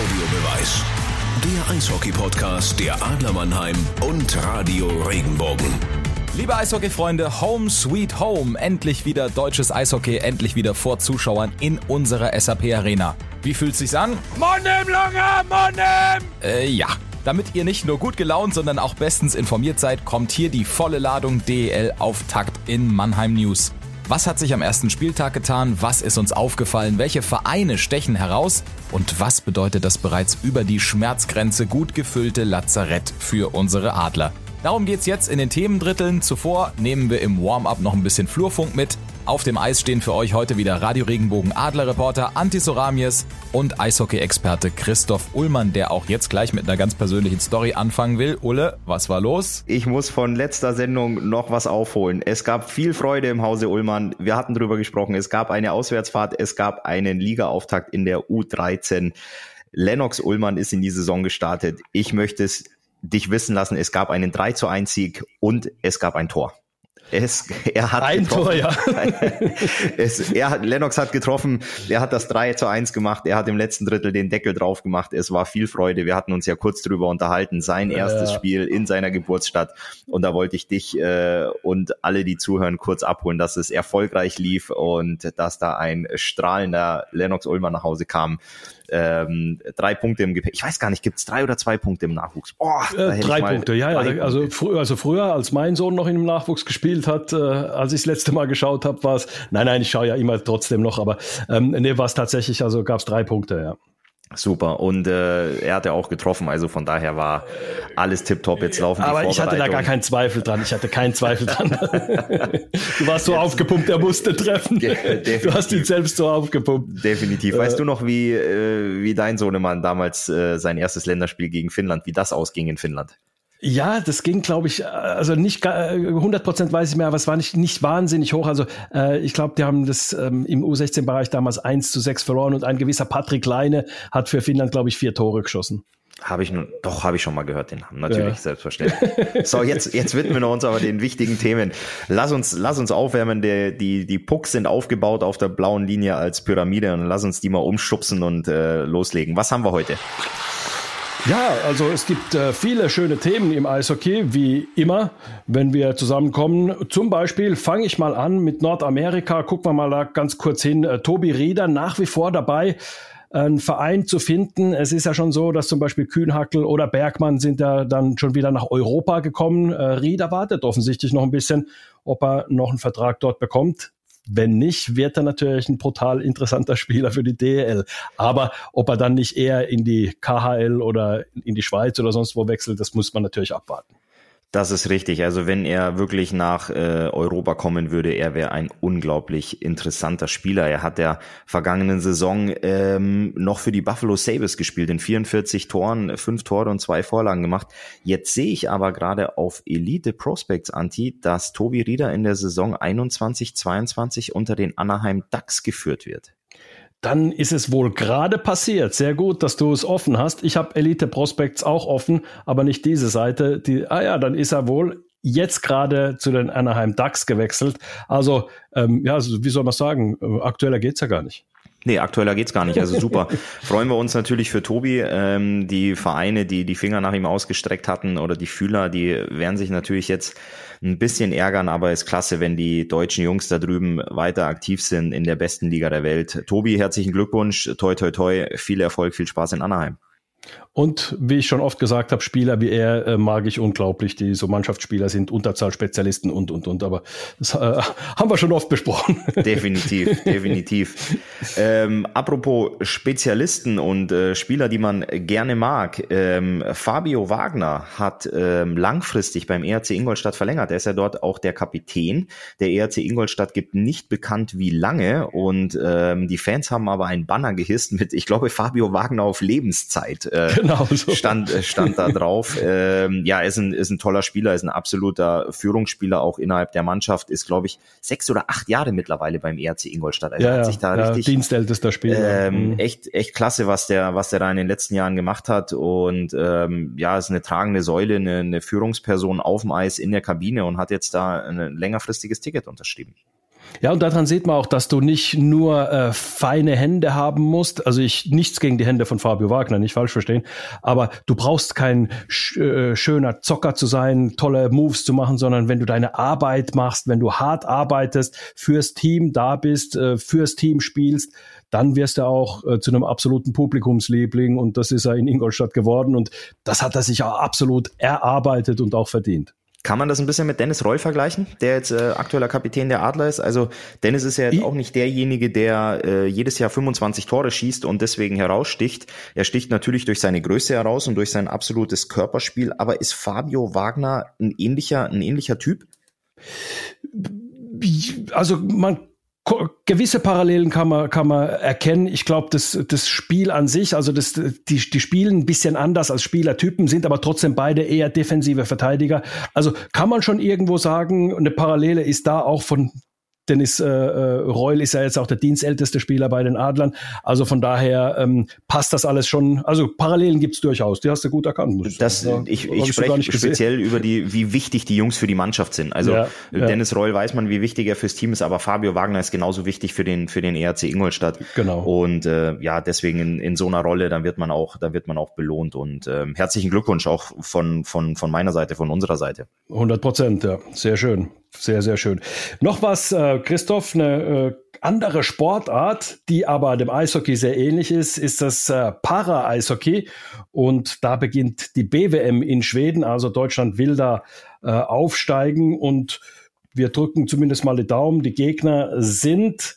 Audiobeweis. Der Eishockey-Podcast der Adler Mannheim und Radio Regenbogen. Liebe Eishockey-Freunde, Home Sweet Home. Endlich wieder deutsches Eishockey, endlich wieder vor Zuschauern in unserer SAP-Arena. Wie fühlt sich's an? Monnem, Langer, Monnem! Äh, ja. Damit ihr nicht nur gut gelaunt, sondern auch bestens informiert seid, kommt hier die volle Ladung DEL-Auftakt in Mannheim News. Was hat sich am ersten Spieltag getan? Was ist uns aufgefallen? Welche Vereine stechen heraus? Und was bedeutet das bereits über die Schmerzgrenze gut gefüllte Lazarett für unsere Adler? Darum geht's jetzt in den Themendritteln. Zuvor nehmen wir im Warm-up noch ein bisschen Flurfunk mit. Auf dem Eis stehen für euch heute wieder Radio Regenbogen Adlerreporter Soramies und Eishockey-Experte Christoph Ullmann, der auch jetzt gleich mit einer ganz persönlichen Story anfangen will. Ulle, was war los? Ich muss von letzter Sendung noch was aufholen. Es gab viel Freude im Hause Ullmann. Wir hatten drüber gesprochen. Es gab eine Auswärtsfahrt, es gab einen Ligaauftakt in der U13. Lennox Ullmann ist in die Saison gestartet. Ich möchte es dich wissen lassen, es gab einen 3 zu 1 Sieg und es gab ein Tor. Es, er hat ein getroffen. Tor, ja. es, er hat, Lennox hat getroffen, er hat das 3 zu 1 gemacht, er hat im letzten Drittel den Deckel drauf gemacht. Es war viel Freude. Wir hatten uns ja kurz drüber unterhalten. Sein erstes Ja. Spiel in seiner Geburtsstadt. Und da wollte ich dich äh, und alle, die zuhören, kurz abholen, dass es erfolgreich lief und dass da ein strahlender Lennox Ulmer nach Hause kam. Ähm, drei Punkte im Gepäck. Ich weiß gar nicht, gibt's drei oder zwei Punkte im Nachwuchs? Da Äh, drei mal Punkte, ja, drei ja. Also, frü also früher, als mein Sohn noch in dem Nachwuchs gespielt hat, äh, als ich das letzte Mal geschaut habe, war es, nein, nein, ich schaue ja immer trotzdem noch, aber ähm, nee, war es tatsächlich, also gab es drei Punkte, ja. Super. Und äh, er hatte auch getroffen, also von daher war alles tipptopp. Jetzt laufen die Aber ich hatte da gar keinen Zweifel dran. Ich hatte keinen Zweifel dran. du warst so aufgepumpt, er musste treffen. Ja, Du hast ihn definitiv. selbst so aufgepumpt. Definitiv. Weißt du noch, wie, äh, wie dein Sohnemann damals äh, sein erstes Länderspiel gegen Finnland, wie das ausging in Finnland? Ja, das ging, glaube ich, also nicht ga- äh, 100 Prozent weiß ich mehr, aber es war nicht, nicht wahnsinnig hoch. Also äh, ich glaube, die haben das ähm, im U16-Bereich damals 1 zu 6 verloren und ein gewisser Patrick Leine hat für Finnland, glaube ich, vier Tore geschossen. Habe ich nun, doch, habe ich schon mal gehört, den Namen. Natürlich, Ja. selbstverständlich. So, jetzt, jetzt widmen wir uns aber den wichtigen Themen. Lass uns, lass uns aufwärmen. Der, die, die Pucks sind aufgebaut auf der blauen Linie als Pyramide und lass uns die mal umschubsen und äh, loslegen. Was haben wir heute? Ja, also es gibt äh, viele schöne Themen im Eishockey, wie immer, wenn wir zusammenkommen. Zum Beispiel fange ich mal an mit Nordamerika. Gucken wir mal da ganz kurz hin. Äh, Tobi Rieder nach wie vor dabei, einen Verein zu finden. Es ist ja schon so, dass zum Beispiel Kühnhackel oder Bergmann sind ja dann schon wieder nach Europa gekommen. Äh, Rieder wartet offensichtlich noch ein bisschen, ob er noch einen Vertrag dort bekommt. Wenn nicht, wird er natürlich ein brutal interessanter Spieler für die DEL. Aber ob er dann nicht eher in die KHL oder in die Schweiz oder sonst wo wechselt, das muss man natürlich abwarten. Das ist richtig. Also wenn er wirklich nach äh, Europa kommen würde, er wäre ein unglaublich interessanter Spieler. Er hat der vergangenen Saison ähm, noch für die Buffalo Sabres gespielt, in 44 Toren, fünf Tore und zwei Vorlagen gemacht. Jetzt sehe ich aber gerade auf Elite Prospects Anti, dass Tobi Rieder in der Saison 21-22 unter den Anaheim Ducks geführt wird. Dann ist es wohl gerade passiert. Sehr gut, dass du es offen hast. Ich habe Elite Prospects auch offen, aber nicht diese Seite. Die, ah ja, dann ist er wohl jetzt gerade zu den Anaheim Ducks gewechselt. Also, ähm, ja, also, wie soll man sagen, äh, aktueller geht's ja gar nicht. Nee, aktueller geht's gar nicht. Also super. Freuen wir uns natürlich für Tobi. Ähm, die Vereine, die die Finger nach ihm ausgestreckt hatten oder die Fühler, die werden sich natürlich jetzt ein bisschen ärgern, aber ist klasse, wenn die deutschen Jungs da drüben weiter aktiv sind in der besten Liga der Welt. Tobi, herzlichen Glückwunsch. Toi, toi, toi. Viel Erfolg, viel Spaß in Anaheim. Und wie ich schon oft gesagt habe, Spieler wie er äh, mag ich unglaublich, die so Mannschaftsspieler sind, Unterzahlspezialisten und, und, und. Aber das äh, haben wir schon oft besprochen. Definitiv, definitiv. Ähm, apropos Spezialisten und äh, Spieler, die man gerne mag. Ähm, Fabio Wagner hat ähm, langfristig beim ERC Ingolstadt verlängert. Er ist ja dort auch der Kapitän. Der ERC Ingolstadt gibt nicht bekannt, wie lange. Und ähm, die Fans haben aber einen Banner gehisst mit, ich glaube, Fabio Wagner auf Lebenszeit. Äh, Genau so. stand, äh, stand da drauf. Ähm, ja, ist ein, ist ein toller Spieler, ist ein absoluter Führungsspieler auch innerhalb der Mannschaft, ist, glaube ich, sechs oder acht Jahre mittlerweile beim ERC Ingolstadt. Also ja, hat sich da ja, richtig dienstältester Spieler. ähm, Mhm. echt, echt klasse, was der, was der da in den letzten Jahren gemacht hat. Und ähm, ja, ist eine tragende Säule, eine, eine Führungsperson auf dem Eis in der Kabine und hat jetzt da ein längerfristiges Ticket unterschrieben. Ja, und daran sieht man auch, dass du nicht nur äh, feine Hände haben musst. Also ich nichts gegen die Hände von Fabio Wagner, nicht falsch verstehen. Aber du brauchst kein sch äh, schöner Zocker zu sein, tolle Moves zu machen, sondern wenn du deine Arbeit machst, wenn du hart arbeitest, fürs Team da bist, äh, fürs Team spielst, dann wirst du auch äh, zu einem absoluten Publikumsliebling. Und das ist er in Ingolstadt geworden. Und das hat er sich auch absolut erarbeitet und auch verdient. Kann man das ein bisschen mit Dennis Roll vergleichen, der jetzt äh, aktueller Kapitän der Adler ist? Also Dennis ist ja jetzt auch nicht derjenige, der äh, jedes Jahr 25 Tore schießt und deswegen heraussticht. Er sticht natürlich durch seine Größe heraus und durch sein absolutes Körperspiel. Aber ist Fabio Wagner ein ähnlicher, ein ähnlicher Typ? Also man gewisse Parallelen kann man, kann man erkennen. Ich glaube, das, das Spiel an sich, also das, die, die spielen ein bisschen anders als Spielertypen, sind aber trotzdem beide eher defensive Verteidiger. Also kann man schon irgendwo sagen, eine Parallele ist da auch von Dennis äh, äh, Reul ist ja jetzt auch der dienstälteste Spieler bei den Adlern. Also von daher ähm, passt das alles schon. Also Parallelen gibt's durchaus. Die hast du gut erkannt. Muss ich das, sagen. ich, ich, ich spreche speziell über die, wie wichtig die Jungs für die Mannschaft sind. Also ja, Dennis ja. Reul weiß man, wie wichtig er fürs Team ist, aber Fabio Wagner ist genauso wichtig für den für den ERC Ingolstadt. Genau. Und äh, ja, deswegen in, in so einer Rolle, dann wird man auch, da wird man auch belohnt. Und ähm, herzlichen Glückwunsch auch von von von meiner Seite, von unserer Seite. 100 Prozent, ja, sehr schön. Sehr, sehr schön. Noch was, äh, Christoph, eine äh, andere Sportart, die aber dem Eishockey sehr ähnlich ist, ist das äh, Para-Eishockey. Und da beginnt die BWM in Schweden. Also Deutschland will da äh, aufsteigen und wir drücken zumindest mal die Daumen. Die Gegner sind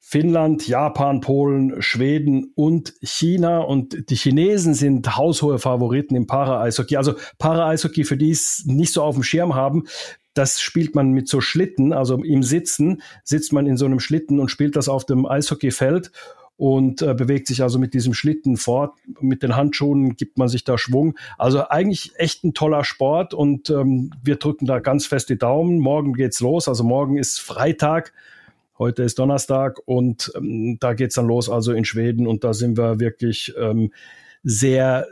Finnland, Japan, Polen, Schweden und China. Und die Chinesen sind haushohe Favoriten im Para-Eishockey. Also Para-Eishockey, für die es nicht so auf dem Schirm haben, das spielt man mit so Schlitten, also im Sitzen sitzt man in so einem Schlitten und spielt das auf dem Eishockeyfeld und äh, bewegt sich also mit diesem Schlitten fort. Mit den Handschuhen gibt man sich da Schwung. Also eigentlich echt ein toller Sport und ähm, wir drücken da ganz fest die Daumen. Morgen geht's los, also morgen ist Freitag. Heute ist Donnerstag und ähm, da geht's dann los, also in Schweden und da sind wir wirklich ähm, sehr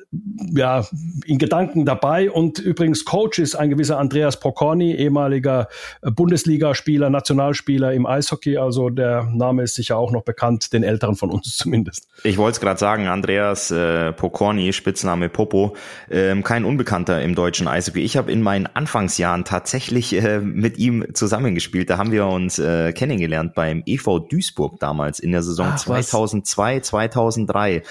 ja, in Gedanken dabei. Und übrigens Coach ist ein gewisser Andreas Pocorni, ehemaliger Bundesligaspieler, Nationalspieler im Eishockey. Also der Name ist sicher auch noch bekannt, den Älteren von uns zumindest. Ich wollte es gerade sagen, Andreas äh, Pocorni, Spitzname Popo, ähm, kein Unbekannter im deutschen Eishockey. Ich habe in meinen Anfangsjahren tatsächlich äh, mit ihm zusammengespielt. Da haben wir uns äh, kennengelernt beim EV Duisburg damals in der Saison Ach, 2002, was? 2003.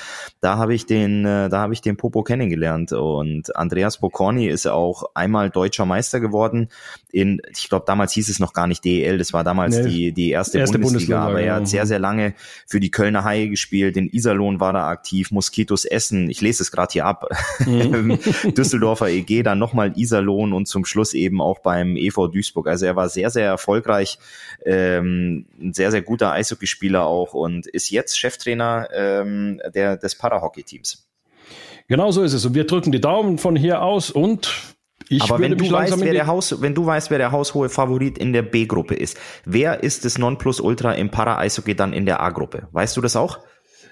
Da habe ich den äh, da habe ich den Popo kennengelernt und Andreas Pocorni ist auch einmal deutscher Meister geworden in, ich glaube damals hieß es noch gar nicht DEL, das war damals nee, die, die erste, erste Bundesliga, Bundesliga, aber er hat genau. sehr, sehr lange für die Kölner Haie gespielt, in Iserlohn war er aktiv, Moskitos Essen, ich lese es gerade hier ab, mhm. Düsseldorfer EG, dann nochmal Iserlohn und zum Schluss eben auch beim EV Duisburg, also er war sehr, sehr erfolgreich, ähm, ein sehr, sehr guter Eishockeyspieler auch und ist jetzt Cheftrainer ähm, der, des Parahockey-Teams. Genau so ist es. Und wir drücken die Daumen von hier aus und ich Aber wenn du weißt, wer der Haus, wenn du weißt, wer der haushohe Favorit in der B-Gruppe ist, wer ist das Nonplusultra im Para-Eishockey dann in der A-Gruppe? Weißt du das auch?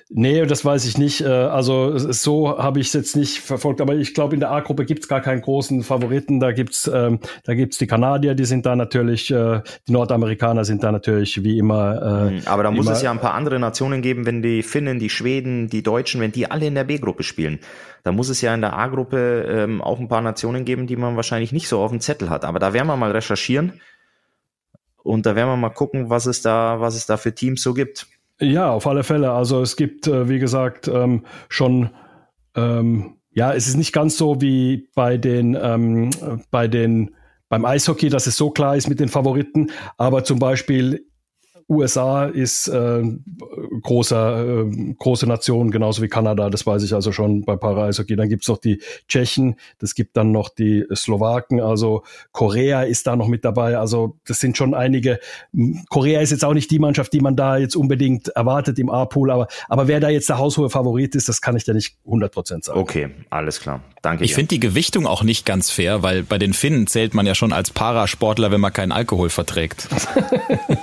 Nee, das weiß ich nicht. Äh, also so habe ich es jetzt nicht verfolgt, aber ich glaube, in der A-Gruppe gibt's gar keinen großen Favoriten. Da gibt's ähm, da gibt's die Kanadier, die sind da natürlich, äh, die Nordamerikaner sind da natürlich wie immer. Äh, hm, aber da muss es ja ein paar andere Nationen geben, wenn die Finnen, die Schweden, die Deutschen, wenn die alle in der B-Gruppe spielen. Da muss es ja in der A-Gruppe ähm, auch ein paar Nationen geben, die man wahrscheinlich nicht so auf dem Zettel hat. Aber da werden wir mal recherchieren und da werden wir mal gucken, was es da, was es da für Teams so gibt. Ja, auf alle Fälle. Also es gibt, äh, wie gesagt, ähm, schon ähm, ja, es ist nicht ganz so wie bei den ähm, bei den beim Eishockey, dass es so klar ist mit den Favoriten, aber zum Beispiel USA ist äh, großer, äh, große Nation, genauso wie Kanada, das weiß ich also schon bei Para-Eishockey. Dann gibt's noch die Tschechen, das gibt dann noch die Slowaken, also Korea ist da noch mit dabei. Also das sind schon einige. Korea ist jetzt auch nicht die Mannschaft, die man da jetzt unbedingt erwartet im A-Pool, aber, aber wer da jetzt der haushohe Favorit ist, das kann ich dir nicht 100 Prozent sagen. Okay, alles klar. Danke. Ich finde die Gewichtung auch nicht ganz fair, weil bei den Finnen zählt man ja schon als Parasportler, wenn man keinen Alkohol verträgt.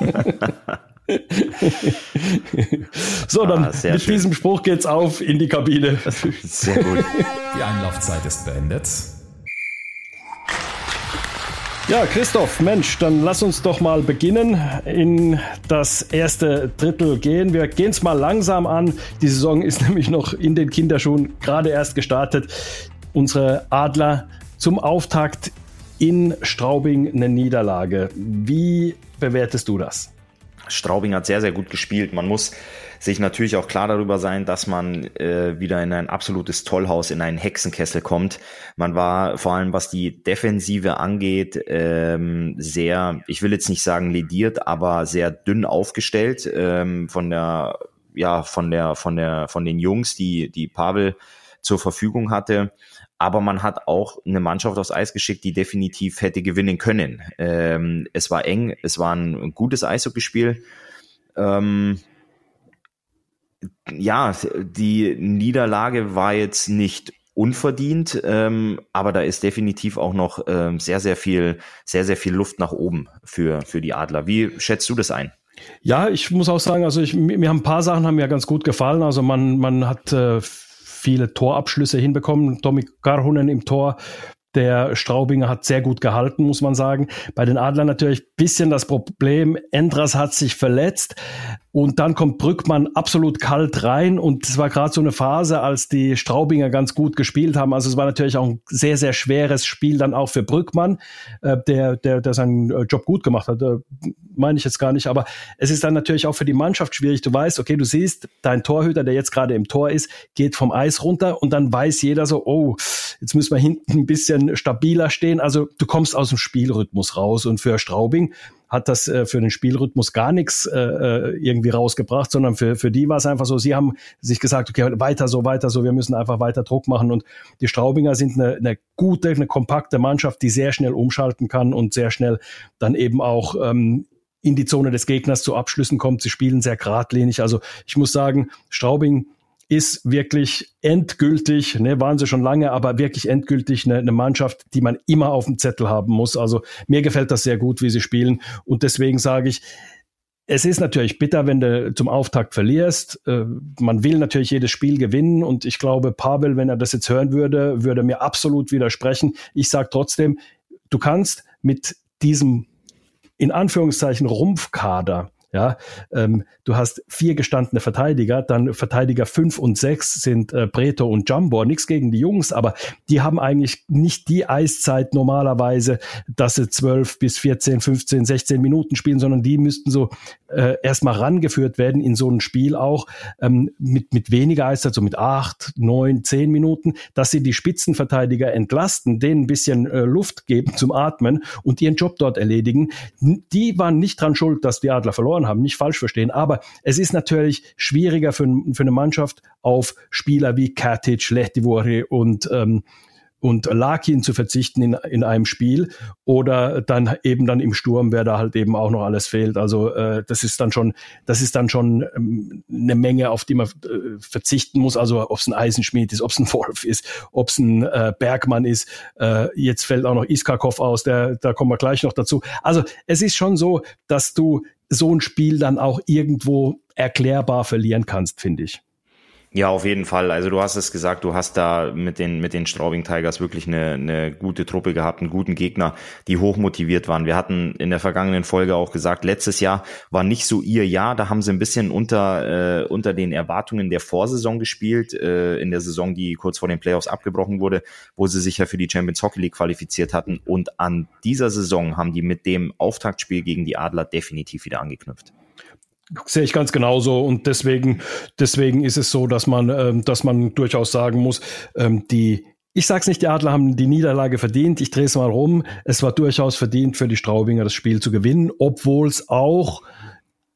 so, dann ah, mit schön. diesem Spruch geht's auf in die Kabine. Sehr gut. Die Einlaufzeit ist beendet. Ja, Christoph, Mensch, dann lass uns doch mal beginnen, in das erste Drittel gehen. Wir gehen es mal langsam an. Die Saison ist nämlich noch in den Kinderschuhen gerade erst gestartet. Unsere Adler zum Auftakt in Straubing eine Niederlage. Wie bewertest du das? Straubing hat sehr, sehr gut gespielt. Man muss sich natürlich auch klar darüber sein, dass man äh, wieder in ein absolutes Tollhaus, in einen Hexenkessel kommt. Man war vor allem, was die Defensive angeht, ähm, sehr, ich will jetzt nicht sagen lediert, aber sehr dünn aufgestellt ähm, von der, ja, von der, von der, von den Jungs, die, die Pavel zur Verfügung hatte aber man hat auch eine Mannschaft aufs Eis geschickt, die definitiv hätte gewinnen können. Ähm, es war eng, es war ein gutes Eishockeyspiel. Ähm, ja, die Niederlage war jetzt nicht unverdient, ähm, aber da ist definitiv auch noch ähm, sehr, sehr viel, sehr, sehr viel Luft nach oben für, für die Adler. Wie schätzt du das ein? Ja, ich muss auch sagen, also ich, mir haben ein paar Sachen haben mir ganz gut gefallen. Also man, man hat äh, viele Torabschlüsse hinbekommen. Tommy Karhunen im Tor, der Straubinger hat sehr gut gehalten, muss man sagen. Bei den Adlern natürlich bisschen das Problem, Endras hat sich verletzt. Und dann kommt Brückmann absolut kalt rein. Und es war gerade so eine Phase, als die Straubinger ganz gut gespielt haben. Also es war natürlich auch ein sehr, sehr schweres Spiel dann auch für Brückmann, äh, der, der, der seinen äh, Job gut gemacht hat. Äh, meine ich jetzt gar nicht. Aber es ist dann natürlich auch für die Mannschaft schwierig. Du weißt, okay, du siehst, dein Torhüter, der jetzt gerade im Tor ist, geht vom Eis runter und dann weiß jeder so, oh, jetzt müssen wir hinten ein bisschen stabiler stehen. Also du kommst aus dem Spielrhythmus raus. Und für Straubing hat das äh, für den Spielrhythmus gar nichts äh, äh, irgendwie rausgebracht, sondern für, für die war es einfach so, sie haben sich gesagt, okay, weiter so, weiter so, wir müssen einfach weiter Druck machen. Und die Straubinger sind eine, eine gute, eine kompakte Mannschaft, die sehr schnell umschalten kann und sehr schnell dann eben auch ähm, in die Zone des Gegners zu Abschlüssen kommt. Sie spielen sehr geradlinig. Also ich muss sagen, Straubing ist wirklich endgültig, ne, waren sie schon lange, aber wirklich endgültig eine, eine Mannschaft, die man immer auf dem Zettel haben muss. Also mir gefällt das sehr gut, wie sie spielen. Und deswegen sage ich, es ist natürlich bitter, wenn du zum Auftakt verlierst. Äh, man will natürlich jedes Spiel gewinnen und ich glaube, Pavel, wenn er das jetzt hören würde, würde mir absolut widersprechen. Ich sage trotzdem, du kannst mit diesem in Anführungszeichen Rumpfkader ja, ähm, du hast vier gestandene Verteidiger, dann Verteidiger fünf und sechs sind äh, Breto und Jumbo. Nichts gegen die Jungs, aber die haben eigentlich nicht die Eiszeit normalerweise, dass sie zwölf bis 14, 15, 16 Minuten spielen, sondern die müssten so äh, erstmal rangeführt werden in so ein Spiel auch ähm, mit, mit weniger Eiszeit, so mit acht, neun, zehn Minuten, dass sie die Spitzenverteidiger entlasten, denen ein bisschen äh, Luft geben zum Atmen und ihren Job dort erledigen. Die waren nicht dran schuld, dass die Adler verloren verloren haben, nicht falsch verstehen. Aber es ist natürlich schwieriger für, für eine Mannschaft auf Spieler wie Katic, Lehtivori und ähm, und Larkin zu verzichten in, in einem Spiel oder dann eben dann im Sturm, wer da halt eben auch noch alles fehlt. Also äh, das ist dann schon, das ist dann schon ähm, eine Menge, auf die man äh, verzichten muss. Also ob es ein Eisenschmied ist, ob es ein Wolf ist, ob es ein äh, Bergmann ist. Äh, jetzt fällt auch noch Iskakov aus, der, da kommen wir gleich noch dazu. Also es ist schon so, dass du so ein Spiel dann auch irgendwo erklärbar verlieren kannst, finde ich. Ja, auf jeden Fall. Also du hast es gesagt, du hast da mit den, mit den Straubing Tigers wirklich eine, eine gute Truppe gehabt, einen guten Gegner, die hoch motiviert waren. Wir hatten in der vergangenen Folge auch gesagt, letztes Jahr war nicht so ihr Jahr. Da haben sie ein bisschen unter, äh, unter den Erwartungen der Vorsaison gespielt, äh, in der Saison, die kurz vor den Playoffs abgebrochen wurde, wo sie sich ja für die Champions Hockey League qualifiziert hatten. Und an dieser Saison haben die mit dem Auftaktspiel gegen die Adler definitiv wieder angeknüpft sehe ich ganz genauso und deswegen deswegen ist es so, dass man ähm, dass man durchaus sagen muss, ähm, die ich sag's nicht, die Adler haben die Niederlage verdient. Ich drehe es mal rum. Es war durchaus verdient für die Straubinger, das Spiel zu gewinnen, obwohl es auch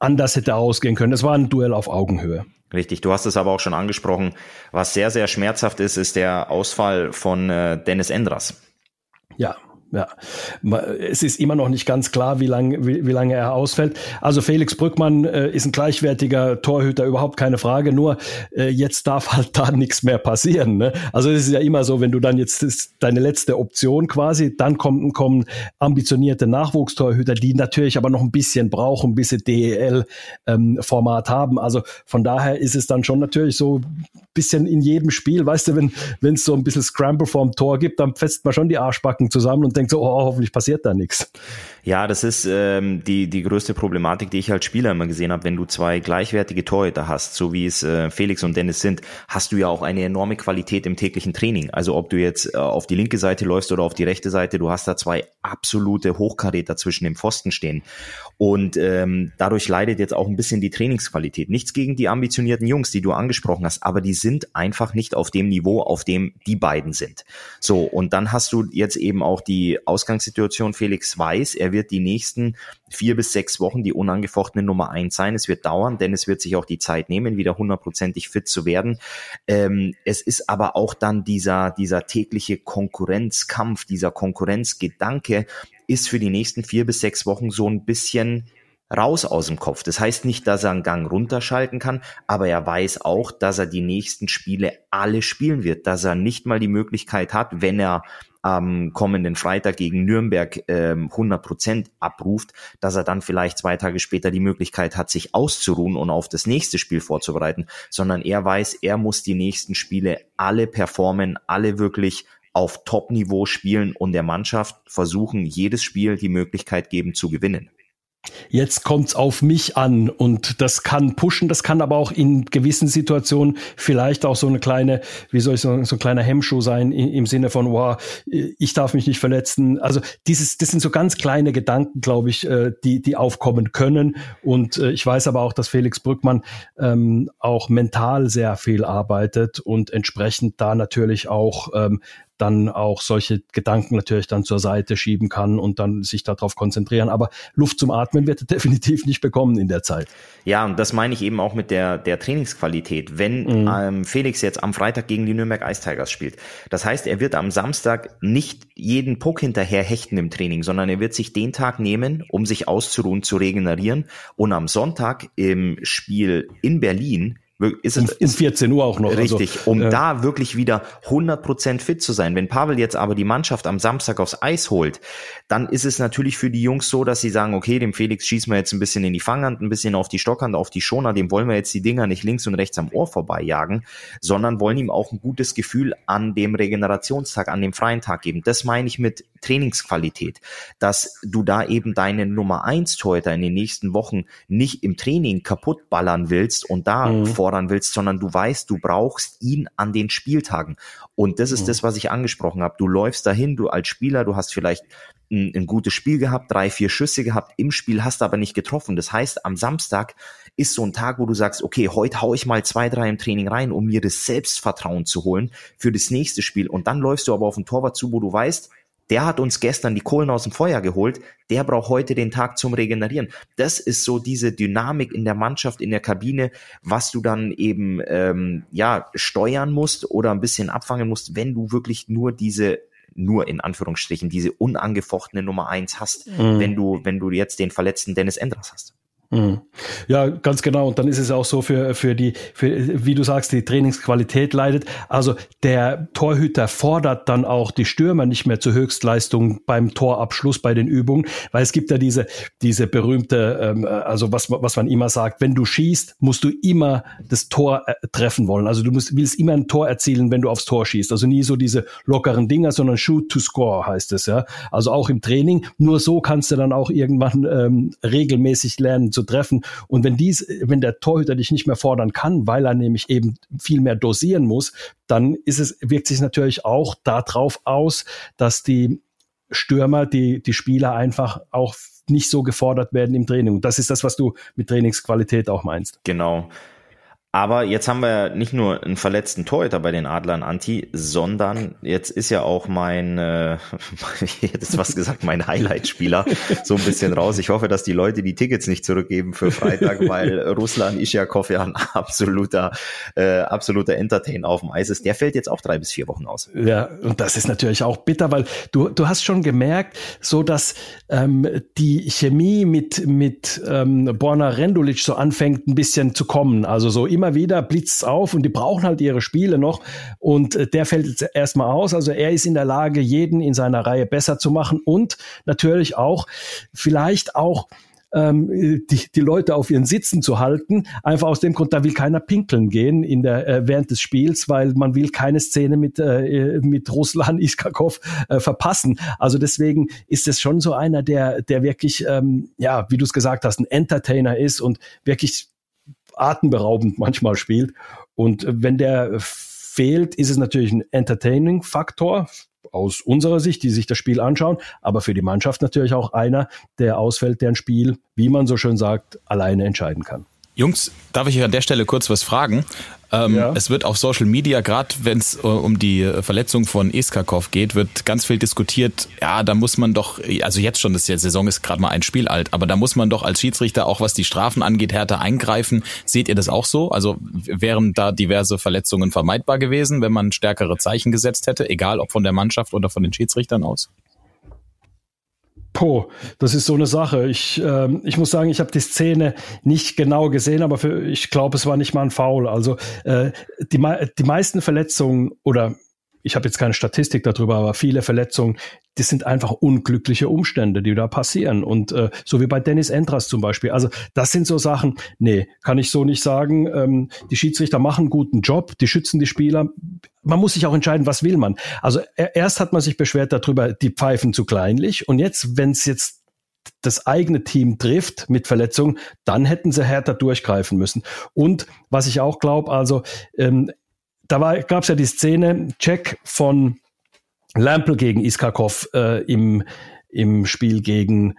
anders hätte ausgehen können. Es war ein Duell auf Augenhöhe. Richtig, du hast es aber auch schon angesprochen. Was sehr, sehr schmerzhaft ist, ist der Ausfall von äh, Dennis Endras. Ja, ja, es ist immer noch nicht ganz klar, wie lange wie, wie lange er ausfällt. Also Felix Brückmann äh, ist ein gleichwertiger Torhüter, überhaupt keine Frage. Nur äh, jetzt darf halt da nichts mehr passieren. Ne? Also es ist ja immer so, wenn du dann jetzt ist deine letzte Option quasi, dann kommen, kommen ambitionierte Nachwuchstorhüter, die natürlich aber noch ein bisschen brauchen, bis sie DEL-Format ähm, haben. Also von daher ist es dann schon natürlich so bisschen in jedem Spiel, weißt du, wenn wenn es so ein bisschen Scramble vorm Tor gibt, dann fetzt man schon die Arschbacken zusammen und denkt so, oh, hoffentlich passiert da nichts. Ja, das ist ähm, die, die größte Problematik, die ich als Spieler immer gesehen habe. Wenn du zwei gleichwertige Torhüter hast, so wie es äh, Felix und Dennis sind, hast du ja auch eine enorme Qualität im täglichen Training. Also ob du jetzt äh, auf die linke Seite läufst oder auf die rechte Seite, du hast da zwei absolute Hochkaräter zwischen dem Pfosten stehen. Und ähm, dadurch leidet jetzt auch ein bisschen die Trainingsqualität. Nichts gegen die ambitionierten Jungs, die du angesprochen hast, aber die sind einfach nicht auf dem Niveau, auf dem die beiden sind. So, und dann hast du jetzt eben auch die Ausgangssituation, Felix weiß, er wird die nächsten vier bis sechs Wochen die unangefochtene Nummer eins sein. Es wird dauern, denn es wird sich auch die Zeit nehmen, wieder hundertprozentig fit zu werden. Ähm, es ist aber auch dann dieser, dieser tägliche Konkurrenzkampf, dieser Konkurrenzgedanke ist für die nächsten vier bis sechs Wochen so ein bisschen raus aus dem Kopf. Das heißt nicht, dass er einen Gang runterschalten kann, aber er weiß auch, dass er die nächsten Spiele alle spielen wird, dass er nicht mal die Möglichkeit hat, wenn er am kommenden Freitag gegen Nürnberg ähm, 100 Prozent abruft, dass er dann vielleicht zwei Tage später die Möglichkeit hat, sich auszuruhen und auf das nächste Spiel vorzubereiten, sondern er weiß, er muss die nächsten Spiele alle performen, alle wirklich auf Top-Niveau spielen und der Mannschaft versuchen, jedes Spiel die Möglichkeit geben zu gewinnen. Jetzt kommt's auf mich an und das kann pushen, das kann aber auch in gewissen Situationen vielleicht auch so eine kleine, wie soll ich sagen, so ein kleiner Hemmschuh sein im Sinne von, wow, ich darf mich nicht verletzen. Also dieses, das sind so ganz kleine Gedanken, glaube ich, äh, die, die aufkommen können. Und äh, ich weiß aber auch, dass Felix Brückmann ähm, auch mental sehr viel arbeitet und entsprechend da natürlich auch ähm, dann auch solche Gedanken natürlich dann zur Seite schieben kann und dann sich darauf konzentrieren. Aber Luft zum Atmen wird er definitiv nicht bekommen in der Zeit. Ja, und das meine ich eben auch mit der, der Trainingsqualität. Wenn mhm. ähm, Felix jetzt am Freitag gegen die Nürnberg Ice Tigers spielt, das heißt, er wird am Samstag nicht jeden Puck hinterher hechten im Training, sondern er wird sich den Tag nehmen, um sich auszuruhen, zu regenerieren und am Sonntag im Spiel in Berlin ist es, um, 14 Uhr auch noch. Also, richtig, also, um äh, da wirklich wieder 100% fit zu sein. Wenn Pavel jetzt aber die Mannschaft am Samstag aufs Eis holt, dann ist es natürlich für die Jungs so, dass sie sagen, okay, dem Felix schießen wir jetzt ein bisschen in die Fanghand, ein bisschen auf die Stockhand, auf die Schoner, dem wollen wir jetzt die Dinger nicht links und rechts am Ohr vorbeijagen, sondern wollen ihm auch ein gutes Gefühl an dem Regenerationstag, an dem freien Tag geben. Das meine ich mit Trainingsqualität, dass du da eben deine Nummer eins Torhüter in den nächsten Wochen nicht im Training kaputt ballern willst und da mhm. fordern willst, sondern du weißt, du brauchst ihn an den Spieltagen. Und das ist mhm. das, was ich angesprochen habe. Du läufst dahin, du als Spieler, du hast vielleicht ein, ein gutes Spiel gehabt, drei, vier Schüsse gehabt im Spiel, hast aber nicht getroffen. Das heißt, am Samstag ist so ein Tag, wo du sagst, okay, heute hau ich mal zwei, drei im Training rein, um mir das Selbstvertrauen zu holen für das nächste Spiel. Und dann läufst du aber auf den Torwart zu, wo du weißt, der hat uns gestern die Kohlen aus dem Feuer geholt, der braucht heute den Tag zum Regenerieren. Das ist so diese Dynamik in der Mannschaft, in der Kabine, was du dann eben ähm, ja steuern musst oder ein bisschen abfangen musst, wenn du wirklich nur diese nur in Anführungsstrichen diese unangefochtene Nummer eins hast, mhm. wenn du wenn du jetzt den verletzten Dennis Endras hast. Mhm. Ja, ganz genau. Und dann ist es auch so für, für die, für, wie du sagst, die Trainingsqualität leidet. Also der Torhüter fordert dann auch die Stürmer nicht mehr zur Höchstleistung beim Torabschluss bei den Übungen, weil es gibt ja diese, diese berühmte, ähm, also was, was man immer sagt, wenn du schießt, musst du immer das Tor äh, treffen wollen. Also du musst, willst immer ein Tor erzielen, wenn du aufs Tor schießt. Also nie so diese lockeren Dinger, sondern shoot to score heißt es, ja. Also auch im Training. Nur so kannst du dann auch irgendwann ähm, regelmäßig lernen zu treffen. Und wenn dies, wenn der Torhüter dich nicht mehr fordern kann, weil er nämlich eben viel mehr dosieren muss, dann ist es, wirkt sich natürlich auch darauf aus, dass die Stürmer, die, die Spieler einfach auch nicht so gefordert werden im Training. Und das ist das, was du mit Trainingsqualität auch meinst. Genau. Aber jetzt haben wir nicht nur einen verletzten Torhüter bei den Adlern Anti, sondern jetzt ist ja auch mein, äh, jetzt was gesagt, mein Highlight-Spieler so ein bisschen raus. Ich hoffe, dass die Leute die Tickets nicht zurückgeben für Freitag, weil Ruslan Ischiakov ja ein absoluter, äh, absoluter Entertain auf dem Eis ist. Der fällt jetzt auch drei bis vier Wochen aus. Ja, und das ist natürlich auch bitter, weil du, du hast schon gemerkt, so dass ähm, die Chemie mit, mit ähm, Borna Rendulic so anfängt ein bisschen zu kommen. Also so immer wieder blitzt auf und die brauchen halt ihre Spiele noch und äh, der fällt jetzt erstmal aus. Also er ist in der Lage, jeden in seiner Reihe besser zu machen und natürlich auch vielleicht auch ähm, die, die Leute auf ihren Sitzen zu halten. Einfach aus dem Grund, da will keiner pinkeln gehen in der, äh, während des Spiels, weil man will keine Szene mit, äh, mit Ruslan Iskakov äh, verpassen. Also deswegen ist es schon so einer, der, der wirklich, ähm, ja, wie du es gesagt hast, ein Entertainer ist und wirklich atemberaubend manchmal spielt. Und wenn der fehlt, ist es natürlich ein Entertaining-Faktor aus unserer Sicht, die sich das Spiel anschauen, aber für die Mannschaft natürlich auch einer, der ausfällt, der ein Spiel, wie man so schön sagt, alleine entscheiden kann. Jungs, darf ich an der Stelle kurz was fragen? Ähm, ja. Es wird auf Social Media, gerade wenn es äh, um die äh, Verletzung von Iskakov geht, wird ganz viel diskutiert. Ja, da muss man doch, also jetzt schon, das die Saison ist gerade mal ein Spiel alt, aber da muss man doch als Schiedsrichter auch, was die Strafen angeht, härter eingreifen. Seht ihr das auch so? Also wären da diverse Verletzungen vermeidbar gewesen, wenn man stärkere Zeichen gesetzt hätte, egal ob von der Mannschaft oder von den Schiedsrichtern aus? Poh, das ist so eine Sache. Ich, äh, ich muss sagen, ich habe die Szene nicht genau gesehen, aber für, ich glaube, es war nicht mal ein Foul. Also äh, die, die meisten Verletzungen oder ich habe jetzt keine Statistik darüber, aber viele Verletzungen, das sind einfach unglückliche Umstände, die da passieren. Und äh, so wie bei Dennis Entras zum Beispiel. Also das sind so Sachen, nee, kann ich so nicht sagen. Ähm, die Schiedsrichter machen einen guten Job, die schützen die Spieler. Man muss sich auch entscheiden, was will man. Also erst hat man sich beschwert darüber, die pfeifen zu kleinlich. Und jetzt, wenn es jetzt das eigene Team trifft mit Verletzungen, dann hätten sie härter durchgreifen müssen. Und was ich auch glaube, also ähm, da gab es ja die Szene, Check von Lampel gegen Iskakov äh, im, im Spiel gegen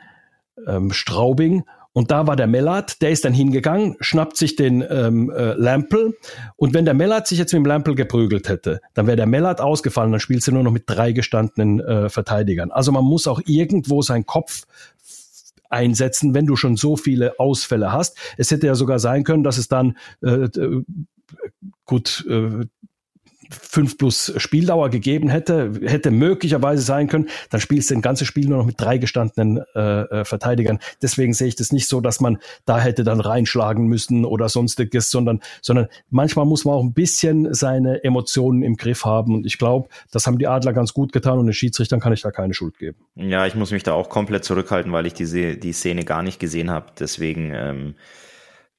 ähm, Straubing. Und da war der Mellert, der ist dann hingegangen, schnappt sich den ähm, äh, Lampel. Und wenn der Mellert sich jetzt mit dem Lampel geprügelt hätte, dann wäre der Mellert ausgefallen, dann spielst du nur noch mit drei gestandenen äh, Verteidigern. Also man muss auch irgendwo seinen Kopf einsetzen, wenn du schon so viele Ausfälle hast. Es hätte ja sogar sein können, dass es dann äh, gut äh, fünf plus Spieldauer gegeben hätte, hätte möglicherweise sein können, dann spielst du ein ganzes Spiel nur noch mit drei gestandenen äh, äh, Verteidigern. Deswegen sehe ich das nicht so, dass man da hätte dann reinschlagen müssen oder sonstiges, sondern, sondern manchmal muss man auch ein bisschen seine Emotionen im Griff haben. Und ich glaube, das haben die Adler ganz gut getan und den Schiedsrichtern kann ich da keine Schuld geben. Ja, ich muss mich da auch komplett zurückhalten, weil ich diese, die Szene gar nicht gesehen habe. Deswegen ähm,